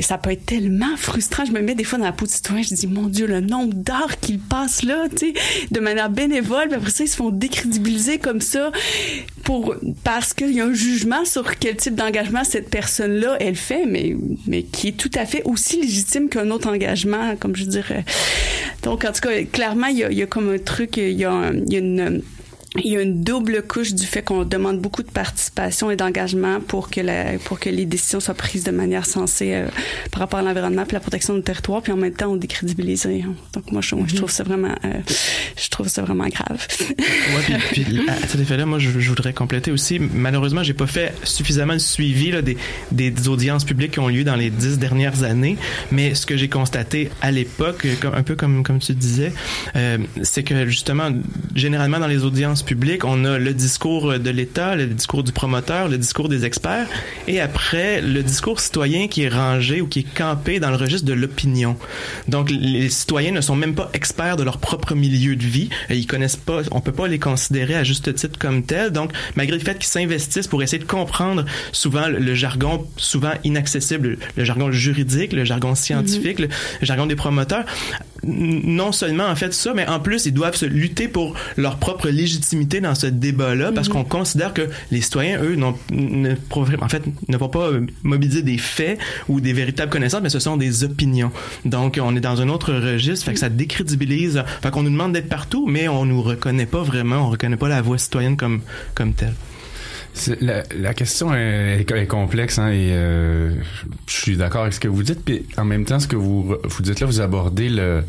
ça peut être tellement frustrant. Je me mets des fois dans la peau du citoyen, je dis, mon Dieu, le nombre d'heures qu'ils passent là, tu sais, de manière bénévole, puis après ça, ils se font décrédibiliser comme ça pour parce qu'il y a un jugement sur quel type d'engagement cette personne-là elle fait, mais mais qui est tout à fait aussi légitime qu'un autre engagement, comme je dirais. Donc en tout cas, clairement, il y a, comme un truc, il y a, il y a une il y a une double couche du fait qu'on demande beaucoup de participation et d'engagement pour que la, pour que les décisions soient prises de manière sensée euh, par rapport à l'environnement puis la protection du territoire puis en même temps on décrédibilise rien. Donc moi je, je trouve ça vraiment euh, je trouve ça vraiment grave. ouais, puis, puis, à cet effet-là, moi je, je, voudrais compléter aussi. Malheureusement, j'ai pas fait suffisamment de suivi là, des, des audiences publiques qui ont lieu dans les dix dernières années, mais ce que j'ai constaté à l'époque, un peu comme comme tu disais, euh, c'est que justement généralement dans les audiences publiques, on a le discours de l'État, le discours du promoteur, le discours des experts, et après le discours citoyen qui est rangé ou qui est campé dans le registre de l'opinion. Donc les citoyens ne sont même pas experts de leur propre milieu de vie, ils connaissent pas, on peut pas les considérer à juste titre comme tels. Donc malgré le fait qu'ils s'investissent pour essayer de comprendre souvent le jargon souvent inaccessible, le jargon juridique, le jargon scientifique, mm-hmm. le jargon des promoteurs, non seulement en fait ça, mais en plus ils doivent se lutter pour leur propre légitimité dans ce débat-là, parce mhm. qu'on considère que les citoyens, eux, n'ont, ne, en fait, ne vont pas mobiliser des faits ou des véritables connaissances, mais ce sont des opinions. Donc on est dans un autre registre, fait que ça décrédibilise, fait qu'on nous demande d'être partout, mais on nous reconnaît pas vraiment, on reconnaît pas la voix citoyenne comme comme telle. La, la, question est, est complexe hein, et euh, je suis d'accord avec ce que vous dites. Puis en même temps, ce que vous vous dites là, vous abordez le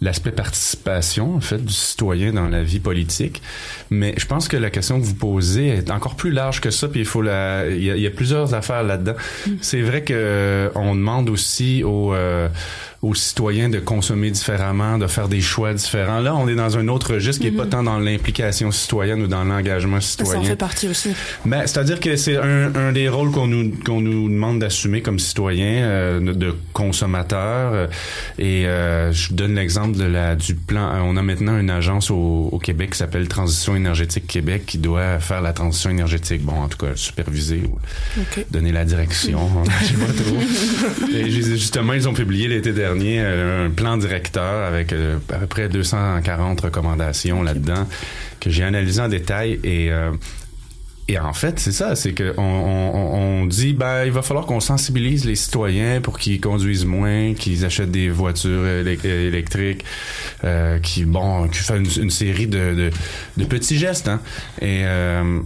l'aspect participation en fait du citoyen dans la vie politique. Mais je pense que la question que vous posez est encore plus large que ça. Puis il faut la, il y a, il y a plusieurs affaires là-dedans. Mm. C'est vrai que euh, on demande aussi aux euh, aux citoyens de consommer différemment, de faire des choix différents. Là, on est dans un autre registre qui est pas mhm. tant dans l'implication citoyenne ou dans l'engagement citoyen. Ça en fait partie aussi. Ben, c'est-à-dire que c'est un, un, des rôles qu'on nous qu'on nous demande d'assumer comme citoyens, euh, de consommateurs. Euh, et euh, je donne l'exemple de la du plan. On a maintenant une agence au, au Québec qui s'appelle Transition énergétique Québec qui doit faire la transition énergétique. Bon, en tout cas, superviser ou donner la direction. [LAUGHS] je sais pas trop. Et justement, ils ont publié l'été dernier euh, un plan directeur avec euh, à peu près 240 recommandations là-dedans que j'ai analysé en détail et euh, et en fait, c'est ça, c'est que on, on, dit ben il va falloir qu'on sensibilise les citoyens pour qu'ils conduisent moins, qu'ils achètent des voitures électriques, euh, qui bon, qui fait une, série de, de, de, petits gestes. Hein. Et euh,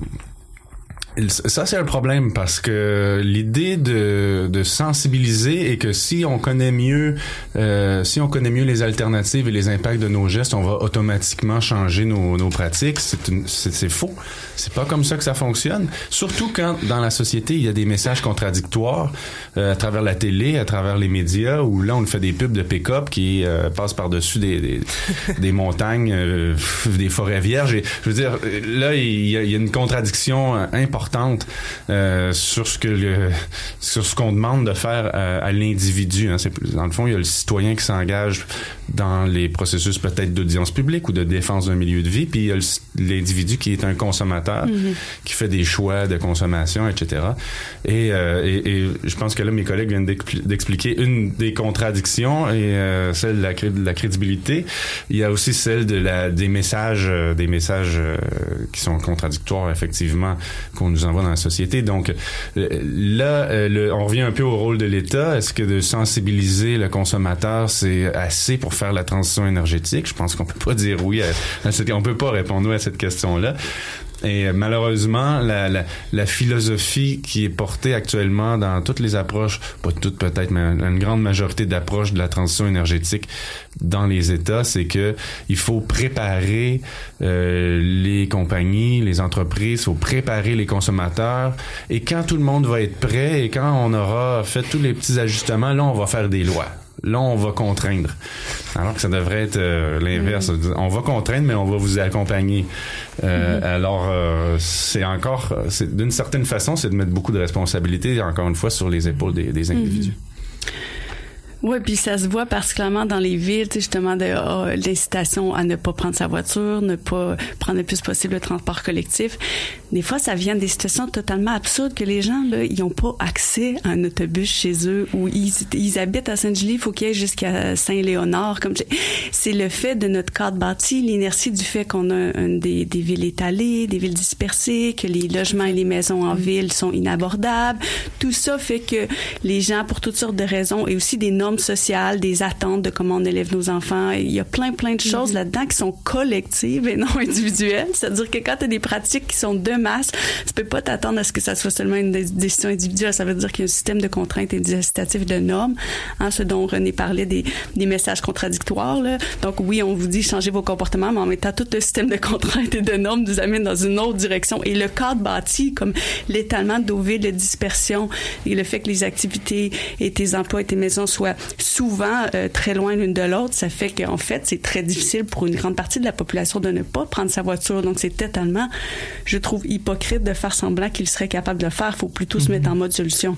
ça, c'est un problème parce que l'idée de, de sensibiliser et que si on connaît mieux, euh, si on connaît mieux les alternatives et les impacts de nos gestes, on va automatiquement changer nos, nos pratiques. C'est faux. C'est pas comme ça que ça fonctionne. Surtout quand dans la société il y a des messages contradictoires euh, à travers la télé, à travers les médias, où là on fait des pubs de pick-up qui euh, passent par dessus des, des, [LAUGHS] des montagnes, euh, [LAUGHS] des forêts vierges. Et, je veux dire, là il y a, il y a une contradiction importante importante euh, sur ce que le, sur ce qu'on demande de faire à, à l'individu. Hein. Dans le fond, il y a le citoyen qui s'engage dans les processus peut-être d'audience publique ou de défense d'un milieu de vie, puis il y a l'individu qui est un consommateur, mm-hmm. qui fait des choix de consommation, etc. Et, euh, et, et, je pense que là, mes collègues viennent d'expliquer une des contradictions et euh, celle de la, de la, crédibilité. Il y a aussi celle de la des messages, euh, des messages euh, qui sont contradictoires effectivement qu'on nous envoie dans la société. Donc là, le, on revient un peu au rôle de l'État. Est-ce que de sensibiliser le consommateur, c'est assez pour faire la transition énergétique? Je pense qu'on peut pas dire oui à, cette, on peut pas répondre à cette question-là. Et malheureusement, la, philosophie qui est portée actuellement dans toutes les approches, pas toutes peut-être, mais une grande majorité d'approches de la transition énergétique dans les États, c'est que il faut préparer euh, les compagnies, les entreprises, faut préparer les consommateurs. Et quand tout le monde va être prêt et quand on aura fait tous les petits ajustements, là, on va faire des lois. Là, on va contraindre. Alors que ça devrait être euh, l'inverse. Mm. On va contraindre, mais on va vous accompagner. Euh, mm-hmm. Alors, euh, c'est encore, c'est d'une certaine façon, c'est de mettre beaucoup de responsabilités, encore une fois, sur les épaules des, des individus. Mm-hmm. Oui, puis ça se voit particulièrement dans les villes, justement, de oh, l'incitation à ne pas prendre sa voiture, ne pas prendre le plus possible le transport collectif. Des fois, ça vient des situations totalement absurdes que les gens, là, ils n'ont pas accès à un autobus chez eux ou ils, habitent à Saint-Julie, il faut qu'ils aillent jusqu'à Saint-Léonard. C'est le fait de notre cadre bâti, l'inertie du fait qu'on a des, des villes étalées, des villes dispersées, que les logements et les maisons en ville sont inabordables. Tout ça fait que les gens, pour toutes sortes de raisons et aussi des normes normes sociales, des attentes de comment on élève nos enfants. Il y a plein, plein de choses mm-hmm. là-dedans qui sont collectives et non [LAUGHS] individuelles. C'est-à-dire que quand tu as des pratiques qui sont de masse, tu peux pas t'attendre à ce que ça soit seulement une décision individuelle. Ça veut dire qu'il y a un système de contraintes et incitatives de normes, hein, ce dont René parlait des, des messages contradictoires. Là. Donc oui, on vous dit changez vos comportements, mais en même temps, tout le système de contraintes et de normes nous amène dans une autre direction. Et le cadre bâti, comme l'étalement de dispersion et le fait que les activités et tes emplois et tes maisons soient souvent euh, très loin l'une de l'autre, ça fait qu'en fait, c'est très difficile pour une grande partie de la population de ne pas prendre sa voiture. Donc, c'est totalement, je trouve, hypocrite de faire semblant qu'il serait capable de le faire. Il faut plutôt se mettre en mode solution.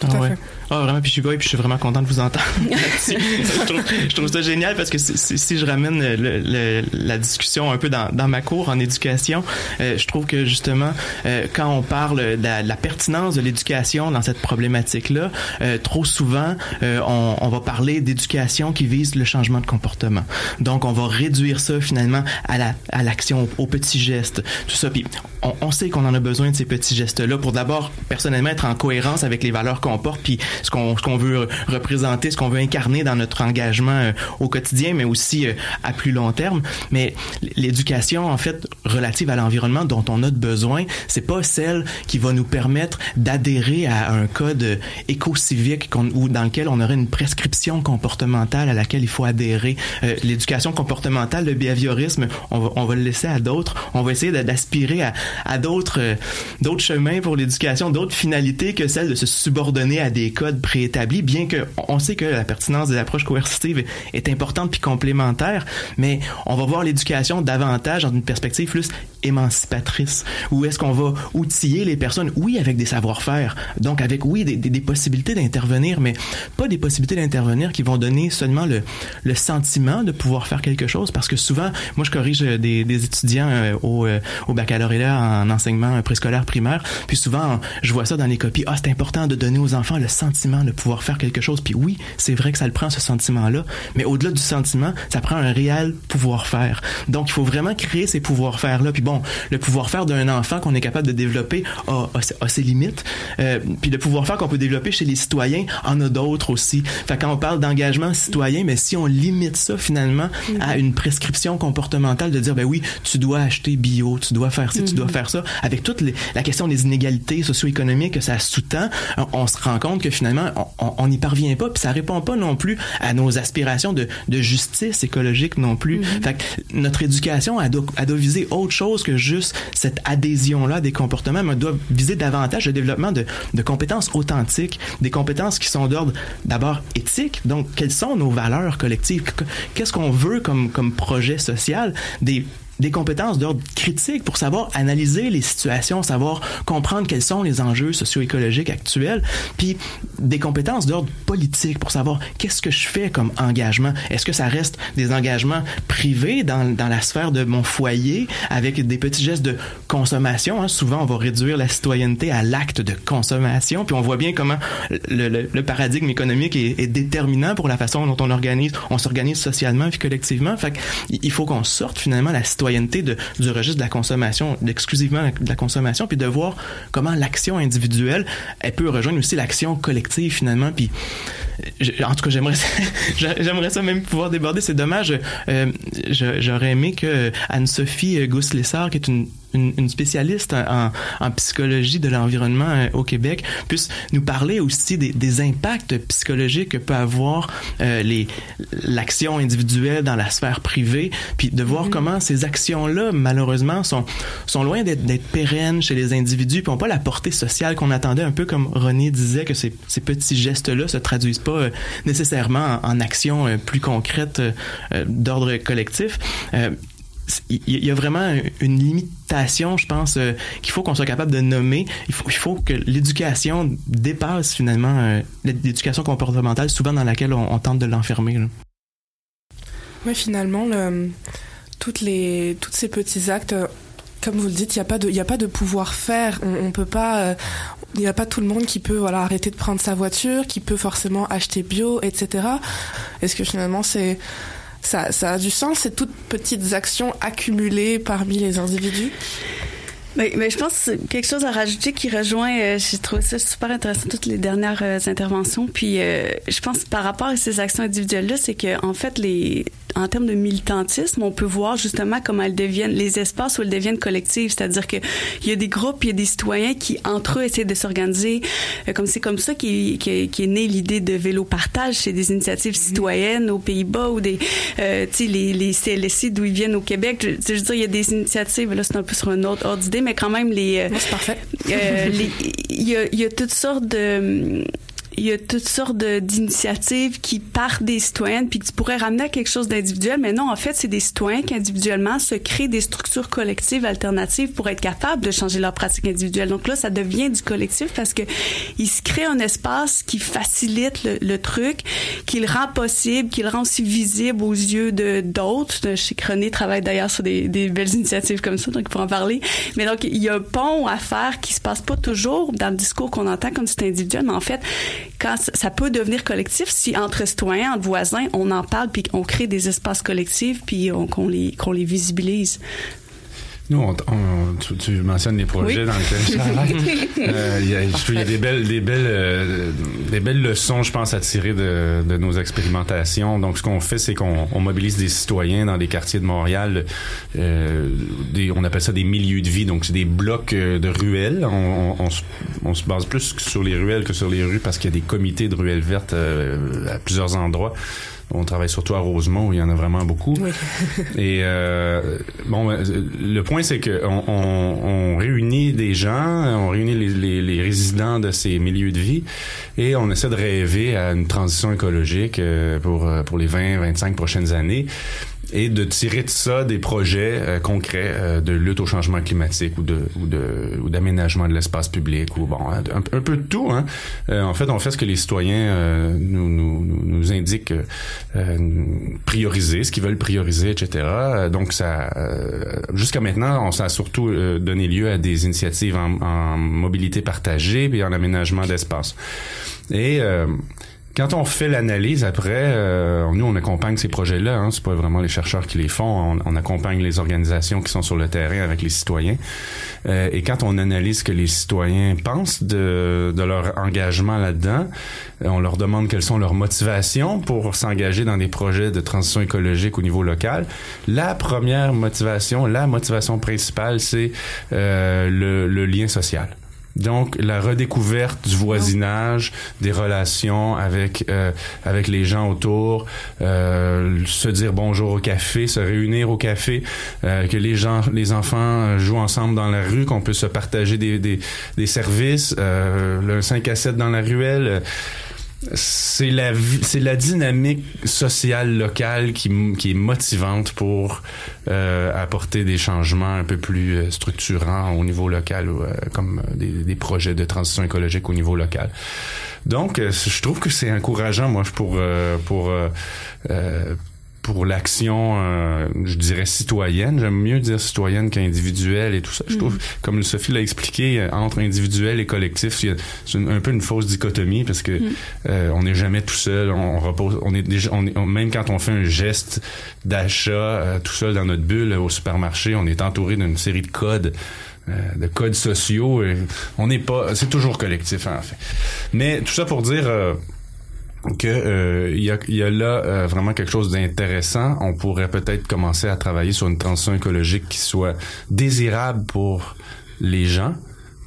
Tout ah ouais. Ah, vraiment, puis je suis puis je suis vraiment content de vous entendre [LAUGHS] je, trouve, je, trouve, ça génial parce que si, je ramène le, la discussion un peu dans, dans ma cour en éducation, euh, je trouve que justement, euh, quand on parle de la, pertinence de l'éducation dans cette problématique-là, euh, trop souvent, on, on, va parler d'éducation qui vise le changement de comportement. Donc, on va réduire ça finalement à la à l'action, aux, petits gestes, tout ça. Puis, on, on sait qu'on en a besoin de ces petits gestes-là pour d'abord, personnellement, être en cohérence avec les valeurs qu'on puis ce qu'on qu'on veut représenter, ce qu'on veut incarner dans notre engagement euh, au quotidien, mais aussi euh, à plus long terme. Mais l'éducation, en fait, relative à l'environnement dont on a besoin, c'est pas celle qui va nous permettre d'adhérer à un code éco-civique ou dans lequel on aurait une prescription comportementale à laquelle il faut adhérer. Euh, l'éducation comportementale, le behaviorisme, on va, on va le laisser à d'autres. On va essayer d'aspirer à, à d'autres d'autres chemins pour l'éducation, d'autres finalités que celle de se subordonner à des codes préétablis, bien que on sait que la pertinence des approches coercitives est importante puis complémentaire, mais on va voir l'éducation davantage dans une perspective plus émancipatrice. Où est-ce qu'on va outiller les personnes, oui, avec des savoir-faire, donc avec, oui, des, des, possibilités d'intervenir, mais pas des possibilités d'intervenir qui vont donner seulement le, le sentiment de pouvoir faire quelque chose, parce que souvent, moi, je corrige des, des étudiants euh, au, euh, au baccalauréat en enseignement préscolaire primaire, puis souvent, je vois ça dans les copies, ah, c'est important de donner aux enfants le sentiment de pouvoir faire quelque chose. Puis oui, c'est vrai que ça le prend ce sentiment-là, mais au-delà du sentiment, ça prend un réel pouvoir-faire. Donc il faut vraiment créer ces pouvoir-faire-là. Puis bon, le pouvoir-faire d'un enfant qu'on est capable de développer a, a, ses limites. Euh, puis le pouvoir-faire qu'on peut développer chez les citoyens en a d'autres aussi. Fait quand on parle d'engagement citoyen, mais si on limite ça finalement à une prescription comportementale de dire ben oui, tu dois acheter bio, tu dois faire ci, tu dois mm-hmm. faire ça, avec toute les, la question des inégalités socio-économiques que ça sous-tend, on, on se rend compte que finalement, on n'y parvient pas, puis ça répond pas non plus à nos aspirations de, de justice écologique non plus. Mm-hmm. Fait que notre éducation, elle doit, elle doit, viser autre chose que juste cette adhésion-là des comportements, mais elle doit viser davantage le développement de, de compétences authentiques, des compétences qui sont d'ordre d'abord éthique, donc quelles sont nos valeurs collectives, qu'est-ce qu'on veut comme, comme projet social, des des compétences d'ordre critique pour savoir analyser les situations, savoir comprendre quels sont les enjeux socio-écologiques actuels, puis des compétences d'ordre politique pour savoir qu'est-ce que je fais comme engagement. Est-ce que ça reste des engagements privés dans, dans la sphère de mon foyer avec des petits gestes de consommation? Hein? Souvent, on va réduire la citoyenneté à l'acte de consommation, puis on voit bien comment le, paradigme économique est, est, déterminant pour la façon dont on organise, on s'organise socialement puis collectivement. Fait il faut qu'on sorte finalement la citoyenneté de, du registre de la consommation, exclusivement de la consommation, puis de voir comment l'action individuelle, elle peut rejoindre aussi l'action collective finalement. Puis, en tout cas, j'aimerais [LAUGHS] j'aimerais ça même pouvoir déborder. C'est dommage. Euh, j'aurais aimé que Anne-Sophie Gousse-Lessard, qui est une une, spécialiste en, en, psychologie de l'environnement euh, au Québec, puisse nous parler aussi des, des impacts psychologiques que peut avoir euh, les l'action individuelle dans la sphère privée, puis de voir mm-hmm. comment ces actions-là, malheureusement, sont, sont loin d'être pérennes chez les individus, puis n'ont pas la portée sociale qu'on attendait, un peu comme René disait, que ces, ces petits gestes-là se traduisent pas euh, nécessairement en, en actions plus concrètes d'ordre collectif il y a vraiment une limitation, je pense, euh, qu'il faut qu'on soit capable de nommer. Il faut, il faut que l'éducation dépasse finalement euh, l'éducation comportementale, souvent dans laquelle on, tente de l'enfermer. Oui, finalement, le, toutes les, tous ces petits actes, comme vous le dites, il n'y a pas de, a pas de pouvoir faire. On, peut pas, euh, il n'y a pas tout le monde qui peut voilà arrêter de prendre sa voiture, qui peut forcément acheter bio, etc. Est-ce que finalement c'est ça, ça a du sens, ces toutes petites actions accumulées parmi les individus? Mais, je pense que quelque chose à rajouter qui rejoint, euh, j'ai trouvé ça super intéressant, toutes les dernières euh, interventions. Puis euh, je pense par rapport à ces actions individuelles-là, c'est que en fait, les, en termes de militantisme, on peut voir justement comment elles deviennent, les espaces où elles deviennent collectives. C'est-à-dire que il y a des groupes, il y a des citoyens qui, entre eux, essaient de s'organiser. comme c'est comme ça qu'est qui, qui est née l'idée de vélo partage. C'est des initiatives citoyennes aux Pays-Bas ou des, tu sais, les, les CLSC d'où ils viennent au Québec. Je, je, veux dire, il y a des initiatives, là, c'est un peu sur un autre ordre d'idée, mais quand même, les. Euh, c'est parfait. euh, il y a, y a toutes sortes de il y a toutes sortes d'initiatives qui partent des citoyennes puis qui pourraient ramener à quelque chose d'individuel, mais non, en fait, c'est des citoyens qui individuellement se créent des structures collectives alternatives pour être capables de changer leur pratique individuelle. Donc là, ça devient du collectif parce que il se crée un espace qui facilite le, truc, qui le rend possible, qui le rend aussi visible aux yeux de d'autres. Chez René travaille d'ailleurs sur des, belles initiatives comme ça, donc il faut en parler. Mais donc, il y a un pont à faire qui se passe pas toujours dans le discours qu'on entend comme c'est individuel, mais en fait, quand ça peut devenir collectif si entre citoyens, entre voisins, on en parle puis on crée des espaces collectifs puis qu'on les qu'on les visibilise. Nous, on, on, tu, tu, mentionnes les projets oui. dans lesquels je [LAUGHS] travaille. euh, il, y a, il y a des belles, des belles, euh, des belles leçons, je pense, à tirer de, de nos expérimentations. Donc, ce qu'on fait, c'est qu'on on mobilise des citoyens dans des quartiers de Montréal. Euh, des, on appelle ça des milieux de vie. Donc, c'est des blocs euh, de ruelles. On, on, on, se base plus sur les ruelles que sur les rues parce qu'il y a des comités de ruelles vertes euh, à plusieurs endroits. On travaille surtout à Rosemont où il y en a vraiment beaucoup. Oui. [LAUGHS] Et euh, bon, le point c'est que on, on, on, réunit des gens, on réunit les, les, les, résidents de ces milieux de vie et on essaie de rêver à une transition écologique euh, pour pour les 20-25 prochaines années et de tirer de ça des projets euh, concrets euh, de lutte au changement climatique ou de ou de ou d'aménagement de l'espace public ou bon un, un, peu de tout hein. Euh, en fait on fait ce que les citoyens nous, nous indiquent prioriser ce qu'ils veulent prioriser etc donc ça jusqu'à maintenant on ça a surtout donné lieu à des initiatives en, en mobilité partagée et en aménagement d'espace et quand on fait l'analyse après, euh, nous on accompagne ces projets-là. Hein, c'est pas vraiment les chercheurs qui les font. On, on, accompagne les organisations qui sont sur le terrain avec les citoyens. Euh, et quand on analyse ce que les citoyens pensent de, de leur engagement là-dedans, euh, on leur demande quelles sont leurs motivations pour s'engager dans des projets de transition écologique au niveau local. La première motivation, la motivation principale, c'est euh, le, le lien social. Donc la redécouverte du voisinage, des relations avec euh, avec les gens autour, euh, se dire bonjour au café, se réunir au café, euh, que les gens, les enfants jouent ensemble dans la rue, qu'on peut se partager des des, des services, le 5 à 7 dans la ruelle c'est la la dynamique sociale locale qui, qui est motivante pour euh, apporter des changements un peu plus structurants au niveau local euh, comme des, des, projets de transition écologique au niveau local. Donc euh, je trouve que c'est encourageant moi pour pour pour l'action, euh, je dirais citoyenne. J'aime mieux dire citoyenne qu'individuelle et tout ça. Je trouve, comme Sophie l'a expliqué, entre individuel et collectif, c'est un peu une fausse dichotomie parce que mm. euh, on n'est jamais tout seul. On, repose, on est déjà, on est, on, même quand on fait un geste d'achat euh, tout seul dans notre bulle au supermarché, on est entouré d'une série de codes. de codes sociaux, et on n'est pas, c'est toujours collectif en fait. Mais tout ça pour dire, que euh, il y, a, y, a, là euh, vraiment quelque chose d'intéressant. On pourrait peut-être commencer à travailler sur une transition écologique qui soit désirable pour les gens.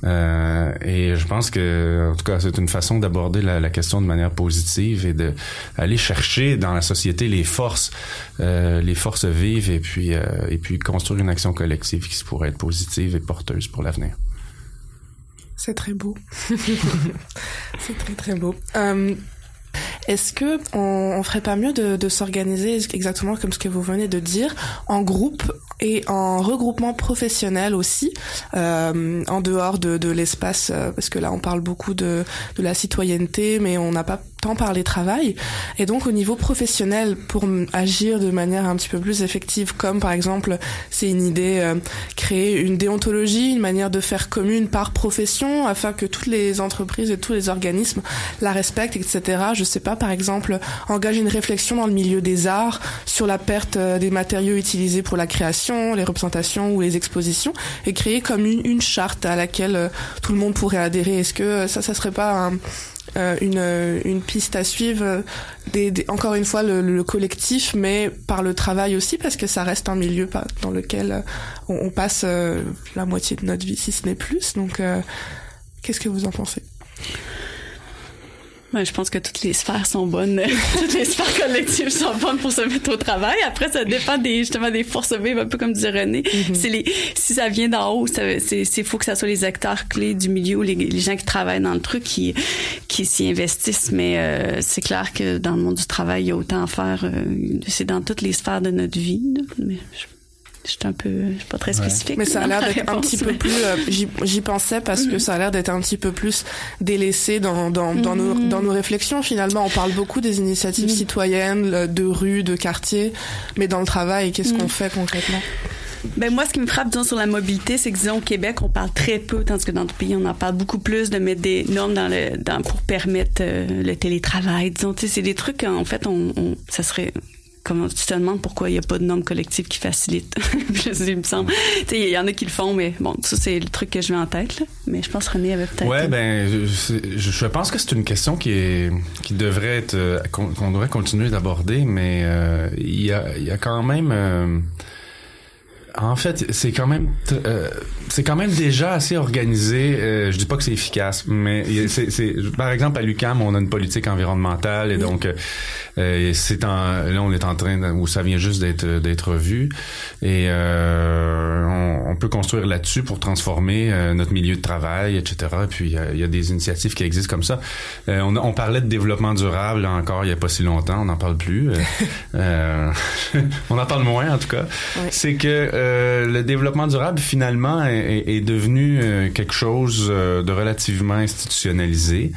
Euh, et je pense que, en tout cas, c'est une façon d'aborder la, la, question de manière positive et de aller chercher dans la société les forces, euh, les forces vives et puis euh, et puis construire une action collective qui pourrait être positive et porteuse pour l'avenir. C'est très beau. [LAUGHS] c'est très très beau. Est-ce que on, ferait pas mieux de, s'organiser exactement comme ce que vous venez de dire, en groupe et en regroupement professionnel aussi, euh, en dehors de, l'espace, euh, parce que là on parle beaucoup de la citoyenneté, mais on n'a pas temps parler travail. Et donc au niveau professionnel, pour agir de manière un petit peu plus effective, comme par exemple, c'est une idée, euh, créer une déontologie, une manière de faire commune par profession, afin que toutes les entreprises et tous les organismes la respectent, etc. Je sais pas, par exemple, engager une réflexion dans le milieu des arts sur la perte euh, des matériaux utilisés pour la création, les représentations ou les expositions, et créer comme une, une charte à laquelle euh, tout le monde pourrait adhérer. Est-ce que ça, ça serait pas un, une, euh, une piste à suivre, des, encore une fois le, le, collectif, mais par le travail aussi, parce que ça reste un milieu dans lequel on, on passe la moitié de notre vie, si ce n'est plus. Donc, qu'est-ce que vous en pensez? Ouais, je pense que toutes les sphères sont bonnes. [LAUGHS] toutes les sphères collectives sont bonnes pour se mettre au travail. Après, ça dépend des, justement des forces vives, un peu comme disait René. C'est les, si ça vient d'en haut, c'est, c'est faut que ça soit les acteurs clés du milieu, les, les gens qui travaillent dans le truc, qui, qui s'y investissent. Mais euh, c'est clair que dans le monde du travail, il y a autant à faire. Euh, c'est dans toutes les sphères de notre vie. Mais je je un peu, je suis pas très spécifique. Mais ça a l'air d'être un petit peu plus, euh, j'y pensais parce que mm-hmm. ça a l'air d'être un petit peu plus délaissé dans, dans, dans, nos, mm-hmm. dans nos réflexions. Finalement, on parle beaucoup des initiatives mm-hmm. citoyennes, de rue, de quartier, mais dans le travail, qu'est-ce qu'on fait concrètement? Ben moi, ce qui me frappe, disons, sur la mobilité, c'est que, disons, au Québec, on parle très peu, tandis que dans d'autres pays, on en parle beaucoup plus de mettre des normes dans le, dans, pour permettre euh, le télétravail. Disons, tu sais, c'est des trucs, en fait, on, on, ça serait comment tu te demandes pourquoi il n'y a pas de normes collectives qui facilitent. [LAUGHS] il me semble. Il y en a qui le font, mais bon, ça, c'est le truc que je mets en tête. Là. Mais je pense René avait peut-être. Ouais, ben, je, je, pense que c'est une question qui, est, qui devrait être. Euh, qu'on devrait continuer d'aborder, mais euh, il, y a, il y a quand même. Euh, en fait, c'est quand même euh, c'est quand même déjà assez organisé. Euh, je dis pas que c'est efficace, mais c'est par exemple à l'UCAM, on a une politique environnementale et donc euh, c'est en là on est en train où ça vient juste d'être d'être vu et euh, on, on, peut construire là-dessus pour transformer euh, notre milieu de travail, etc. Et puis il y, a des initiatives qui existent comme ça. On, on, parlait de développement durable là, encore il y a pas si longtemps, on n'en parle plus. [LAUGHS] [LAUGHS] on en parle moins en tout cas. C'est que euh, le développement durable finalement est, devenu euh, quelque chose euh, de relativement institutionnalisé.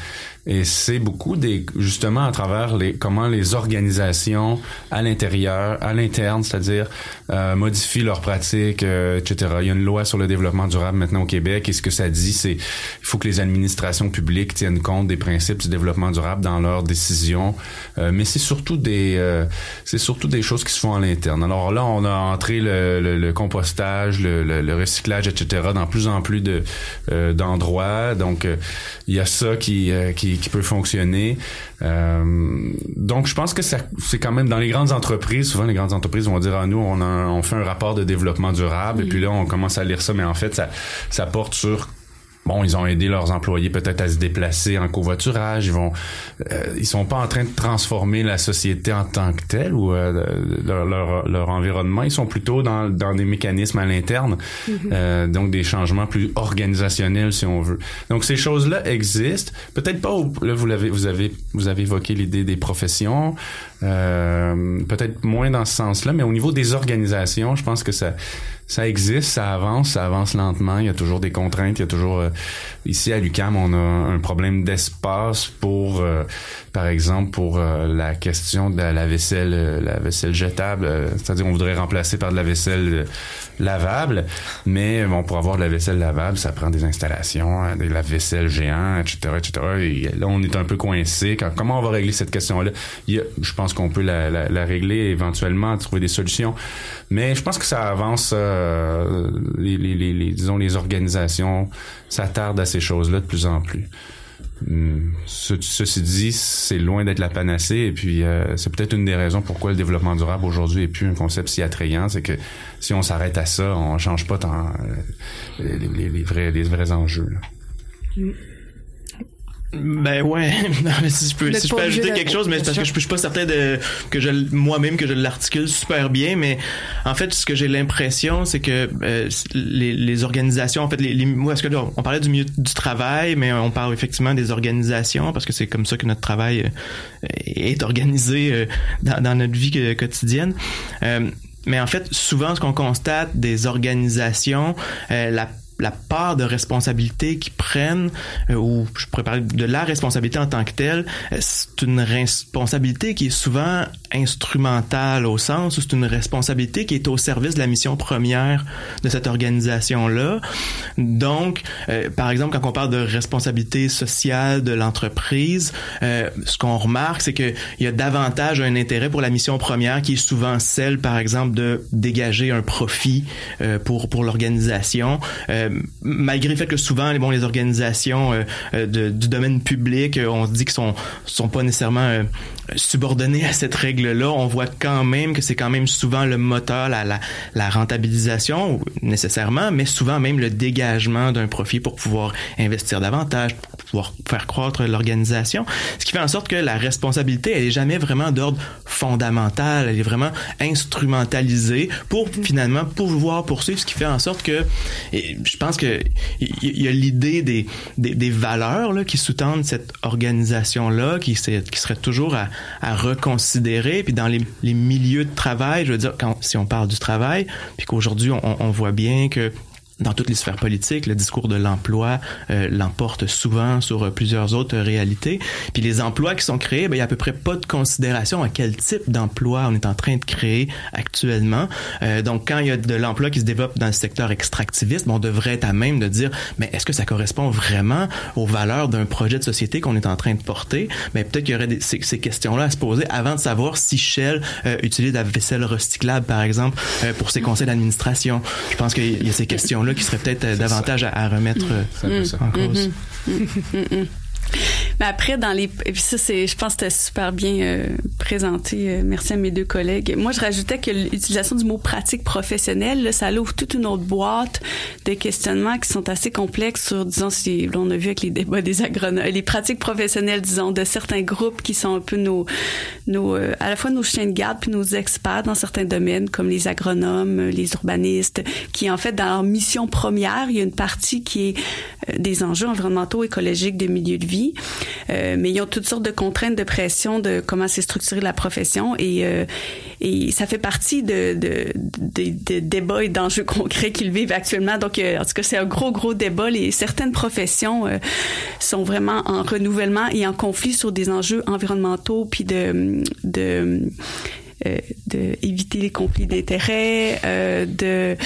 Et c'est beaucoup des justement à travers les comment les organisations à l'intérieur, à l'interne, c'est-à-dire euh, modifient leurs pratiques, euh, etc. Il y a une loi sur le développement durable maintenant au Québec. Et ce que ça dit, c'est il faut que les administrations publiques tiennent compte des principes du développement durable dans leurs décisions. Euh, mais c'est surtout des euh, c'est surtout des choses qui se font à l'interne. Alors là, on a entré le, le, le compostage, le, le, recyclage, etc. dans plus en plus de euh, d'endroits. Donc il y a ça qui qui qui, peut fonctionner. Euh, donc, je pense que c'est quand même dans les grandes entreprises. Souvent, les grandes entreprises vont dire à ah, nous, on, on fait un rapport de développement durable, et puis là, on commence à lire ça, mais en fait, ça, ça porte sur bon, ils ont aidé leurs employés peut-être à se déplacer en covoiturage. Ils vont, euh, ils sont pas en train de transformer la société en tant que telle ou euh, leur, leur, leur, environnement. Ils sont plutôt dans, dans des mécanismes à l'interne, mm-hmm. euh, donc des changements plus organisationnels si on veut. Donc ces choses-là existent. Peut-être pas. là, vous l'avez, vous avez, vous avez évoqué l'idée des professions. Euh, peut-être moins dans ce sens-là, mais au niveau des organisations, je pense que ça ça existe, ça avance, ça avance lentement. Il y a toujours des contraintes. Il y a toujours euh, ici à l'UCAM, on a un problème d'espace pour, euh, par exemple, pour euh, la question de la, vaisselle, la vaisselle jetable. C'est-à-dire, on voudrait remplacer par de la vaisselle lavable, mais bon, pour avoir de la vaisselle lavable, ça prend des installations, de la vaisselle géant, etc., etc. Et là, on est un peu coincé. comment on va régler cette question-là? Je pense qu'on peut la, la, la, régler éventuellement, trouver des solutions, mais je pense que ça avance. Euh, les, les, les, disons les organisations s'attardent à ces choses-là de plus en plus. Ceci dit, c'est loin d'être la panacée et puis euh, c'est peut-être une des raisons pourquoi le développement durable aujourd'hui est plus un concept si attrayant, c'est que si on s'arrête à ça, on change pas tant euh, les, vrais les vrais enjeux. Là. Ben ouais, [LAUGHS] si je peux, si je peux ajouter quelque chose, mais parce que je, suis pas certain de que je moi-même que je l'articule super bien, mais en fait, ce que j'ai l'impression, c'est que euh, les, les, organisations, en fait, les, les moi, ce que là, on parlait du milieu du travail, mais on parle effectivement des organisations parce que c'est comme ça que notre travail euh, est organisé euh, dans, dans, notre vie quotidienne. mais en fait, souvent, ce qu'on constate des organisations, la la part de responsabilité qu'ils prennent, euh, ou je pourrais parler de la responsabilité en tant que telle, euh, c'est une responsabilité qui est souvent instrumentale au sens où c'est une responsabilité qui est au service de la mission première de cette organisation-là. Donc, euh, par exemple, quand on parle de responsabilité sociale de l'entreprise, ce qu'on remarque, c'est qu'il y a davantage un intérêt pour la mission première qui est souvent celle, par exemple, de dégager un profit pour, pour l'organisation malgré le fait que souvent, bon, les organisations euh, euh, du domaine public, euh, on se dit qu'ils sont sont pas nécessairement subordonnés à cette règle-là. On voit quand même que c'est quand même souvent le moteur, la, la, rentabilisation nécessairement, mais souvent même le dégagement d'un profit pour pouvoir investir davantage, pouvoir faire croître l'organisation. Ce qui fait en sorte que la responsabilité, elle est jamais vraiment d'ordre fondamental, elle est vraiment instrumentalisée pour finalement pouvoir poursuivre, ce qui fait en sorte que je pense que il y, a l'idée des, des, valeurs là, qui sous-tendent cette organisation-là, qui, serait toujours à, à reconsidérer. Puis dans les, milieux de travail, je veux dire, quand, si on parle du travail, puis qu'aujourd'hui on voit bien que dans toutes les sphères politiques, le discours de l'emploi euh, l'emporte souvent sur euh, plusieurs autres réalités. Puis les emplois qui sont créés, ben, il y a à peu près pas de considération à quel type d'emploi on est en train de créer actuellement. Euh, donc, quand il y a de l'emploi qui se développe dans le secteur extractiviste, ben, on devrait être à même de dire, mais est-ce que ça correspond vraiment aux valeurs d'un projet de société qu'on est en train de porter? Mais ben, peut-être qu'il y aurait des, ces, ces questions-là à se poser avant de savoir si Shell euh, utilise la vaisselle recyclable, par exemple, pour ses conseils d'administration. Je pense qu'il y a ces questions-là qui serait peut-être euh, davantage à, remettre euh, en cause. Mais après, dans les, et puis ça, c'est, je pense que c'était super bien euh, présenté. Euh, merci à mes deux collègues. Moi, je rajoutais que l'utilisation du mot pratique professionnelle, là, ça ouvre toute une autre boîte de questionnements qui sont assez complexes sur, disons, si on a vu avec les débats des agronomes, les pratiques professionnelles, disons, de certains groupes qui sont un peu nos, nos, euh, à la fois nos chiens de garde puis nos experts dans certains domaines, comme les agronomes, les urbanistes, qui en fait dans leur mission première, il y a une partie qui est des enjeux environnementaux, écologiques, de milieu de vie. Euh, mais ils ont toutes sortes de contraintes, de pression de comment s'est structurée la profession et, euh, et ça fait partie de, de, de, débats et d'enjeux concrets qu'ils vivent actuellement. Donc, euh, en tout cas, c'est un gros, gros débat. Les, certaines professions sont vraiment en renouvellement et en conflit sur des enjeux environnementaux puis de, de euh, de éviter les conflits d'intérêts, euh, de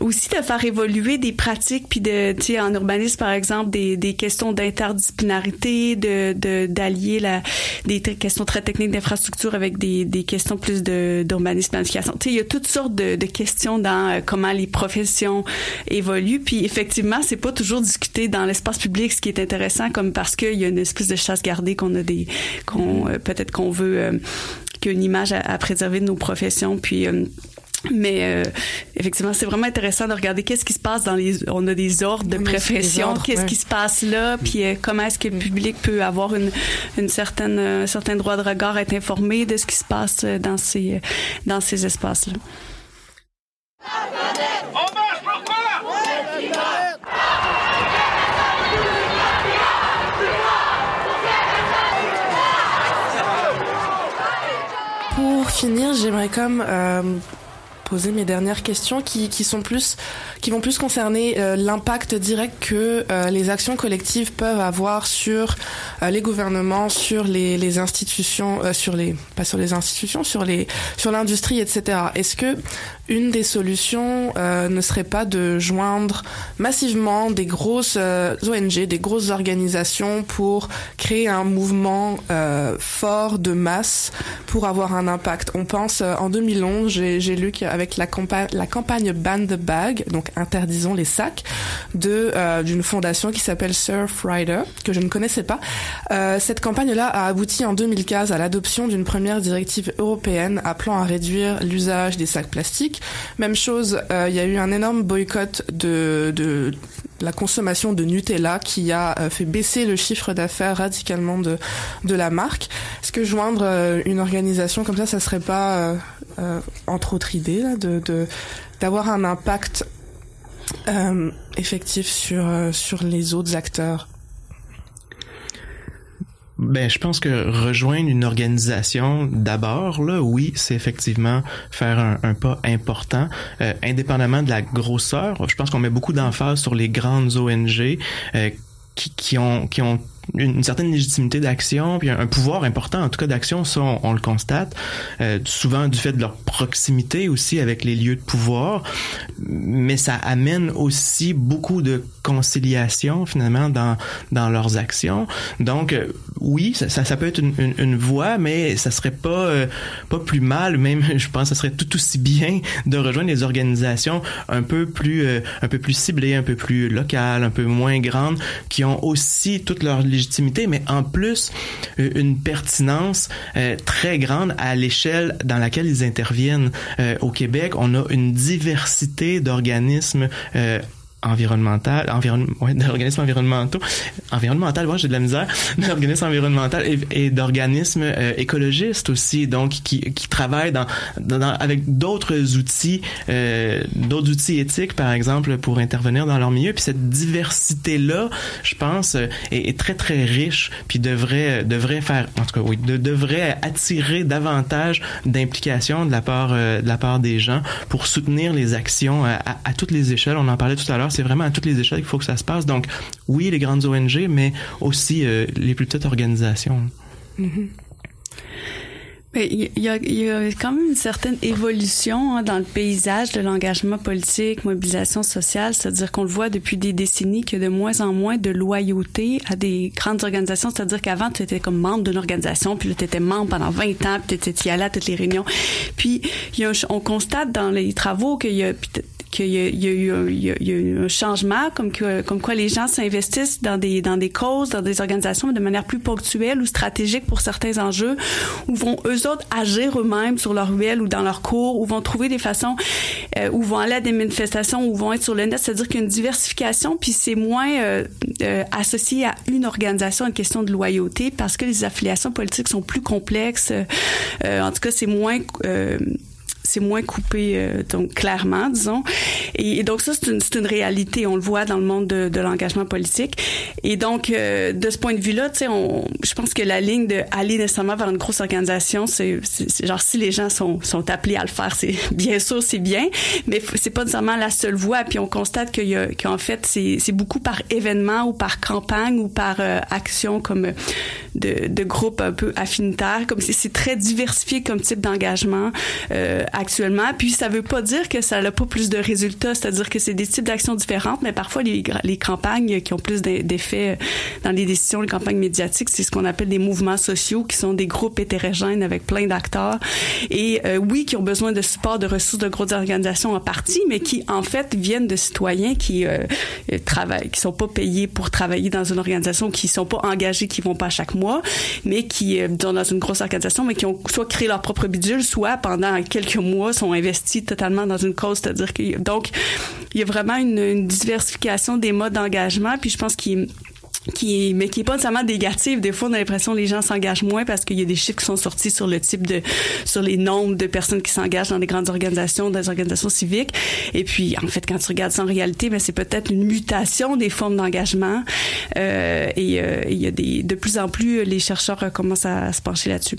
aussi de faire évoluer des pratiques puis de tu sais en urbanisme par exemple des, des questions d'interdisciplinarité, de d'allier la des questions très techniques d'infrastructure avec des, des questions plus de d'urbanisme planification. Tu sais il y a toutes sortes de, de questions dans euh, comment les professions évoluent puis effectivement c'est pas toujours discuté dans l'espace public ce qui est intéressant comme parce qu'il y a une espèce de chasse gardée qu'on a des qu'on euh, peut-être qu'on veut une image à, préserver de nos professions. Puis euh, mais euh, effectivement, c'est vraiment intéressant de regarder qu'est-ce qui se passe dans les. On a des ordres de profession, qu'est-ce qui se passe là, puis euh, comment est-ce que le public peut avoir une, une certaine, un certain droit de regard, être informé de ce qui se passe dans ces dans ces espaces-là. Finir, j'aimerais comme euh, poser mes dernières questions qui, vont plus concerner euh, l'impact direct que euh, les actions collectives peuvent avoir sur les gouvernements, sur les, institutions, sur les l'industrie, etc. Est-ce que une des solutions euh, ne serait pas de joindre massivement des grosses euh, ONG, des grosses organisations pour créer un mouvement euh, fort de masse pour avoir un impact. On pense en 2011, j'ai lu qu'avec la, la campagne Ban the Bag, donc interdisons les sacs, de d'une fondation qui s'appelle Surfrider que je ne connaissais pas. cette campagne-là a abouti en 2015 à l'adoption d'une première directive européenne appelant à réduire l'usage des sacs plastiques même chose, euh, il y a eu un énorme boycott de, la consommation de Nutella qui a euh, fait baisser le chiffre d'affaires radicalement de, la marque. Est-ce que joindre euh, une organisation comme ça, ça serait pas, entre autres idées, d'avoir un impact effectif sur les autres acteurs? Ben, je pense que rejoindre une organisation, d'abord, là, oui, c'est effectivement faire un, pas important, euh, indépendamment de la grosseur. Je pense qu'on met beaucoup d'emphase sur les grandes ONG euh, qui, qui, ont, qui ont une certaine légitimité d'action, puis un, pouvoir important en tout cas d'action, ça on, le constate, euh, souvent du fait de leur proximité aussi avec les lieux de pouvoir, mais ça amène aussi beaucoup de conciliation finalement dans dans leurs actions. Donc euh, oui, ça, ça, peut être une, une, une, voie, mais ça serait pas euh, pas plus mal, même [LAUGHS] je pense que ça serait tout aussi bien de rejoindre des organisations un peu plus un peu plus ciblées, un peu plus locales, un peu moins grandes, qui ont aussi toute leur mais en plus euh, une pertinence euh, très grande à l'échelle dans laquelle ils interviennent. Euh, au Québec, on a une diversité d'organismes environnemental, environ, ouais, d'organismes environnementaux, environnemental, moi j'ai de la misère, [LAUGHS] d'organismes environnementaux et, et d'organismes euh, écologistes aussi, donc qui, qui travaillent dans, dans avec d'autres outils, euh, d'autres outils éthiques par exemple pour intervenir dans leur milieu. Puis cette diversité là, je pense, euh, est, très très riche, puis devrait devrait faire, en tout cas oui, de, devrait attirer davantage d'implication de la part euh, de la part des gens pour soutenir les actions à, à, à toutes les échelles. On en parlait tout à l'heure c'est vraiment à toutes les échelles qu'il faut que ça se passe. Donc, oui, les grandes ONG, mais aussi euh, les plus petites organisations. Mm-hmm. Il y, a, y, quand même une certaine évolution hein, dans le paysage de l'engagement politique, mobilisation sociale, c'est-à-dire qu'on le voit depuis des décennies qu'il y a de moins en moins de loyauté à des grandes organisations, c'est-à-dire qu'avant tu étais comme membre d'une organisation, puis tu étais membre pendant 20 ans, puis tu étais allé à toutes les réunions. Puis y on constate dans les travaux qu'il y a qu'il y, y, y a eu un changement, comme, que, comme quoi les gens s'investissent dans des, dans des causes, dans des organisations de manière plus ponctuelle ou stratégique pour certains enjeux, ou vont eux autres agir eux-mêmes sur leur ruelle ou dans leur cours, ou vont trouver des façons, euh, ou vont aller à des manifestations, ou vont être sur le net, c'est-à-dire qu'il y a une diversification, puis c'est moins euh, euh, associé à une organisation, une question de loyauté, parce que les affiliations politiques sont plus complexes. Euh, en tout cas, c'est moins c'est moins coupé euh, donc clairement disons. Et, donc ça c'est une, une réalité. On le voit dans le monde de, de l'engagement politique. Et donc euh, de ce point de vue là tu sais je pense que la ligne de aller nécessairement vers une grosse organisation c'est genre si les gens sont sont appelés à le faire c'est [LAUGHS] bien sûr c'est bien. Mais c'est pas nécessairement la seule voie. Puis on constate qu'il y a qu'en fait c'est beaucoup par événement ou par campagne ou par euh, action comme de, de groupes un peu affinitaires. Comme c'est très diversifié comme type d'engagement actuellement. Puis ça veut pas dire que ça n'a pas plus de résultats, c'est-à-dire que c'est des types d'actions différentes, mais parfois les, les campagnes qui ont plus d'effets dans les décisions, les campagnes médiatiques, c'est ce qu'on appelle des mouvements sociaux, qui sont des groupes hétérogènes avec plein d'acteurs. Et euh, oui, qui ont besoin de support, de ressources de grosses organisations en partie, mais qui en fait viennent de citoyens qui euh, travaillent, qui sont pas payés pour travailler dans une organisation, qui sont pas engagés, qui vont pas chaque mois, mais qui euh, sont dans une grosse organisation, mais qui ont soit créé leur propre bidule, soit pendant quelques mois sont investis totalement dans une cause, c'est-à-dire que donc il y a vraiment une, diversification des modes d'engagement, puis je pense qu'il qui mais qui est pas nécessairement négative. Des fois, on a l'impression que les gens s'engagent moins parce qu'il y a des chiffres qui sont sortis sur le type de, sur les nombres de personnes qui s'engagent dans des grandes organisations, dans des organisations civiques. Et puis, en fait, quand tu regardes ça en réalité, ben, c'est peut-être une mutation des formes d'engagement. Euh, et euh, il y a de plus en plus, les chercheurs commencent à, se pencher là-dessus.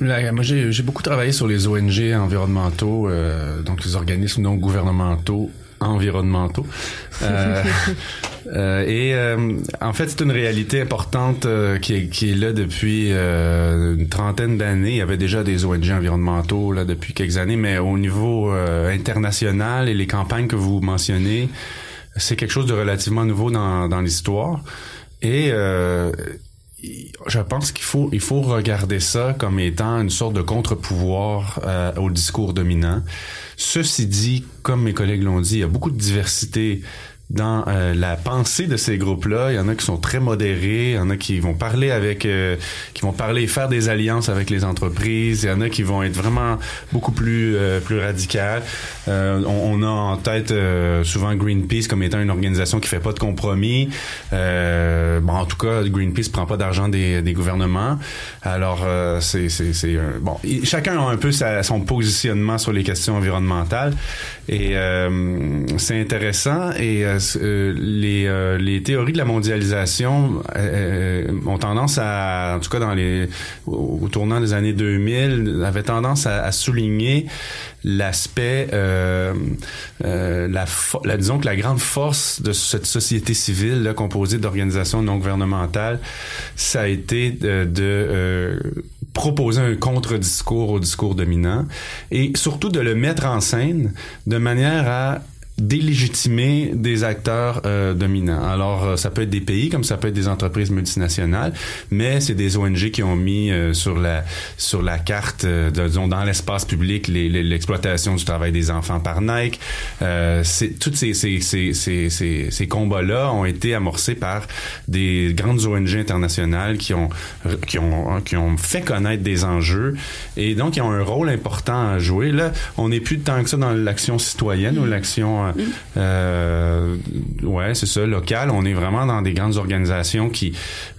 Là, moi, j'ai beaucoup travaillé sur les ONG environnementaux, euh, donc les organismes non gouvernementaux environnementaux. Euh, [LAUGHS] euh, et euh, en fait, c'est une réalité importante qui, est, qui est là depuis une trentaine d'années. Il y avait déjà des ONG environnementaux là depuis quelques années, mais au niveau international et les campagnes que vous mentionnez, c'est quelque chose de relativement nouveau dans, dans l'histoire. Et je pense qu'il faut il faut regarder ça comme étant une sorte de contre-pouvoir euh, au discours dominant. Ceci dit, comme mes collègues l'ont dit, il y a beaucoup de diversité dans euh, la pensée de ces groupes-là. Il y en a qui sont très modérés, il y en a qui vont parler avec, euh, qui vont parler, faire des alliances avec les entreprises. Il y en a qui vont être vraiment beaucoup plus euh, plus radicales. On, on, a en tête souvent Greenpeace comme étant une organisation qui fait pas de compromis. bon, en tout cas, Greenpeace prend pas d'argent des, des gouvernements. Alors c'est c'est bon. Chacun a un peu sa, son positionnement sur les questions environnementales et c'est intéressant et euh, euh, les, euh, les théories de la mondialisation ont tendance à, en tout cas dans les au, tournant des années 2000, avaient tendance à, souligner l'aspect, euh, euh, la, disons que la grande force de cette société civile composée d'organisations non gouvernementales, ça a été de, euh, proposer un contre-discours au discours dominant et surtout de le mettre en scène de manière à délégitimer des acteurs euh, dominants. Alors, euh, ça peut être des pays comme ça peut être des entreprises multinationales, mais c'est des ONG qui ont mis euh, sur la sur la carte, disons, dans l'espace public, l'exploitation du travail des enfants par Nike. c'est toutes ces ces ces ces, ces, combats-là ont été amorcés par des grandes ONG internationales qui ont qui ont qui ont fait connaître des enjeux et donc ils ont un rôle important à jouer. Là, on n'est plus tant que ça dans l'action citoyenne ou l'action euh, ouais, c'est ça, local. On est vraiment dans des grandes organisations qui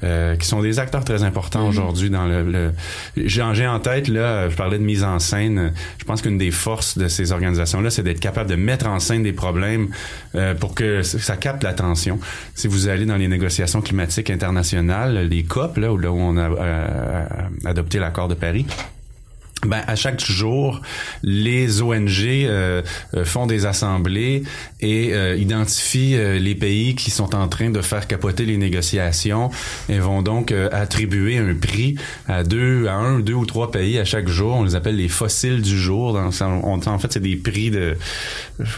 euh, qui sont des acteurs très importants mm-hmm. aujourd'hui dans le. le j'ai en tête là, je parlais de mise en scène. Je pense qu'une des forces de ces organisations-là, c'est d'être capable de mettre en scène des problèmes euh, pour que ça capte l'attention. Si vous allez dans les négociations climatiques internationales, les COP là où, là où on a euh, adopté l'accord de Paris ben, à chaque jour, les ONG euh, euh, font des assemblées et euh, identifient les pays qui sont en train de faire capoter les négociations et vont donc attribuer un prix à deux, à un, deux ou trois pays à chaque jour. On les appelle les fossiles du jour. Dans, en fait, c'est des prix de.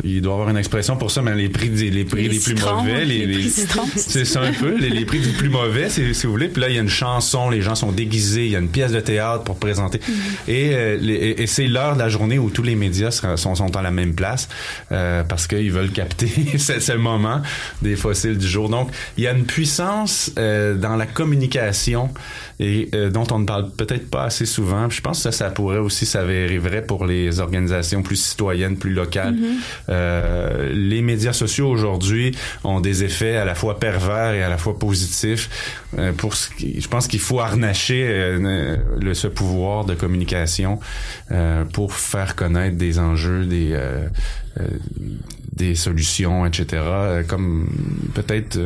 Il doit y avoir une expression pour ça, mais les prix, les prix les, plus mauvais, les, [LAUGHS] c'est ça un peu les, prix les plus mauvais, si, si, vous voulez. Puis là, il y a une chanson, les gens sont déguisés, il y a une pièce de théâtre pour présenter mm-hmm. et euh, et c'est l'heure de la journée où tous les médias sont, sont à la même place euh, parce qu'ils veulent capter [LAUGHS] ce, moment des fossiles du jour. Donc, il y a une puissance euh, dans la communication et dont on ne parle peut-être pas assez souvent. je pense que ça, ça pourrait aussi s'avérer vrai pour les organisations plus citoyennes, plus locales. Mm-hmm. les médias sociaux aujourd'hui ont des effets à la fois pervers et à la fois positifs. Pour ce je pense qu'il faut harnacher le, ce pouvoir de communication euh, pour faire connaître des enjeux, des euh, euh, des solutions, etc. Comme peut-être,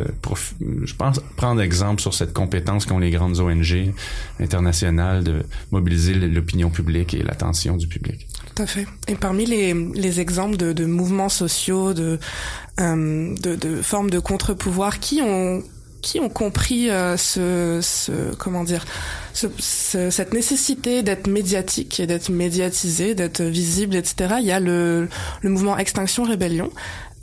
je pense, prendre exemple sur cette compétence qu'ont les grandes ONG internationales de mobiliser l'opinion publique et l'attention du public. Tout à fait. Et parmi les, les exemples de, de mouvements sociaux, de, de, de formes de contre-pouvoir, qui ont qui ont compris euh, ce, ce, comment dire ce, cette nécessité d'être médiatique et d'être médiatisé, d'être visible, etc. Il y a le, le mouvement Extinction Rébellion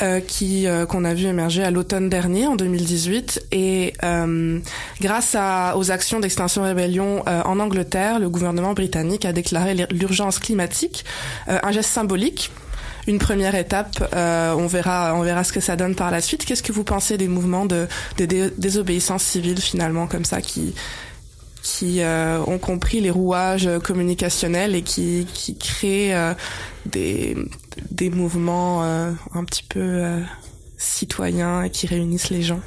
euh, qui euh, qu'on a vu émerger à l'automne dernier en 2018 et euh, grâce à, aux actions d'extinction rébellion en Angleterre, le gouvernement britannique a déclaré l'urgence climatique, un geste symbolique une première étape. Euh, on verra, on verra ce que ça donne par la suite. Qu'est-ce que vous pensez des mouvements de, désobéissance civile finalement comme ça qui qui euh, ont compris les rouages communicationnels et qui, qui créent euh, des, des mouvements un petit peu citoyens et qui réunissent les gens?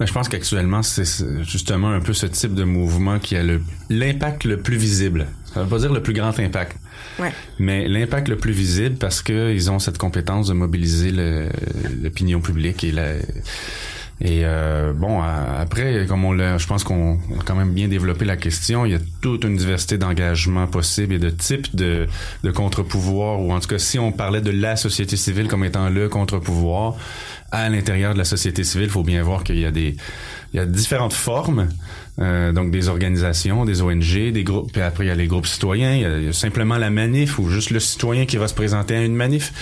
Je pense qu'actuellement, c'est justement un peu ce type de mouvement qui a l'impact le, plus visible. Ça veut pas dire le plus grand impact. Ouais. Mais l'impact le plus visible parce qu'ils ont cette compétence de mobiliser l'opinion publique et la et euh, bon, après, comme on l'a, je pense qu'on a quand même bien développé la question. Il y a toute une diversité d'engagements possibles et de types de, de contre-pouvoir, ou en tout cas, si on parlait de la société civile comme étant le contre-pouvoir, à l'intérieur de la société civile, il faut bien voir qu'il y a des il y a différentes formes, euh, donc des organisations, des ONG, des groupes, puis après il y a les groupes citoyens, il y a, simplement la manif ou juste le citoyen qui va se présenter à une manif.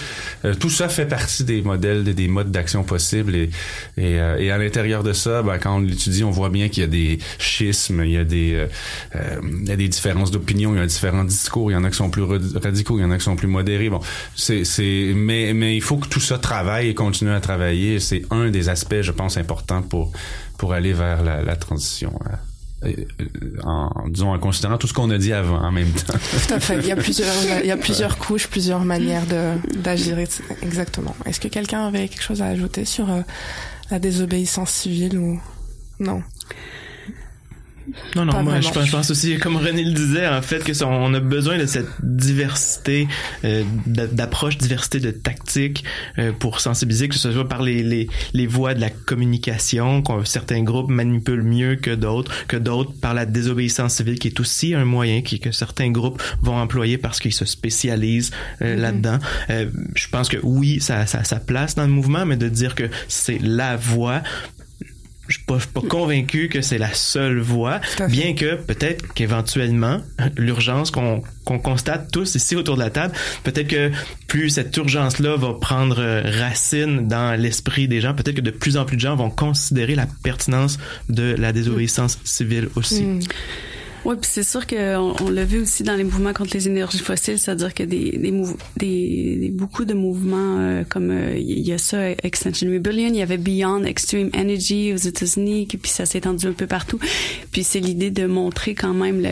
Euh, tout ça fait partie des modèles, des, des modes d'action possibles et, et, euh, et, à l'intérieur de ça, ben, quand on l'étudie, on voit bien qu'il y a des schismes, il y a des, il y a des différences d'opinion, il y a différents discours, il y en a qui sont plus radicaux, il y en a qui sont plus modérés. Bon, c'est, c'est, mais, mais il faut que tout ça travaille et continue à travailler. C'est un des aspects, je pense, importants pour pour aller vers la, la transition. Euh, en, disons, en considérant tout ce qu'on a dit avant en même temps. [LAUGHS] Tout à fait. Il y a plusieurs, il y a plusieurs couches, plusieurs manières d'agir. Exactement. Est-ce que quelqu'un avait quelque chose à ajouter sur euh, la désobéissance civile ou non? Non, non, Pas moi, je pense, je pense aussi, comme René le disait, en fait, que ça, on a besoin de cette diversité euh, d'a- d'approche, diversité de tactiques euh, pour sensibiliser, que ce soit par les, les, les voies de la communication, qu'on certains groupes manipulent mieux que d'autres, que d'autres par la désobéissance civile, qui est aussi un moyen qui, que certains groupes vont employer parce qu'ils se spécialisent euh, Mhm. là-dedans. Euh, je pense que oui, ça, ça, ça place dans le mouvement, mais de dire que c'est la voie, je suis pas, je suis pas convaincu que c'est la seule voie, bien que peut-être qu'éventuellement, [LAUGHS] l'urgence qu'on constate tous ici autour de la table, peut-être que plus cette urgence-là va prendre euh, racine dans l'esprit des gens, peut-être que de plus en plus de gens vont considérer la pertinence de la désobéissance civile aussi. Mm. Oui, puis c'est sûr qu'on on, l'a vu aussi dans les mouvements contre les énergies fossiles, c'est-à-dire que des, des, des, des- beaucoup de mouvements euh, comme euh, il y a ça, Extinction Rebellion, il y avait Beyond Extreme Energy aux États-Unis, puis ça s'est étendu un peu partout. Puis c'est l'idée de montrer quand même le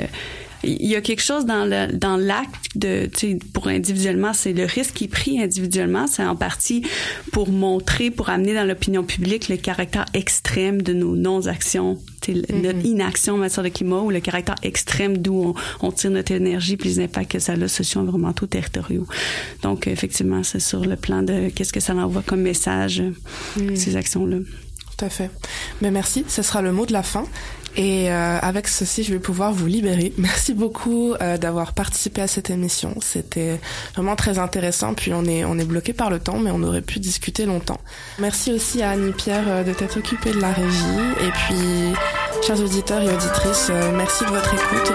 il y a quelque chose dans le dans l'acte de pour individuellement c'est le risque qui est pris individuellement c'est en partie pour montrer pour amener dans l'opinion publique le caractère extrême de nos sais, le- notre inaction en matière de climat ou le caractère extrême d'où on, on tire notre énergie puis les impacts que ça a sociaux environnementaux territoriaux donc effectivement c'est sur le plan de qu'est-ce que ça envoie comme message Mm. ces actions là Tout à fait. Mais merci, ce sera le mot de la fin. Et euh, avec ceci, je vais pouvoir vous libérer. [LAUGHS] Merci beaucoup euh, d'avoir participé à cette émission. C'était vraiment très intéressant. Puis on est on est bloqué par le temps, mais on aurait pu discuter longtemps. Merci aussi à Annie Pierre euh, de t'être occupée de la régie. Et puis, chers auditeurs et auditrices, euh, merci de votre écoute.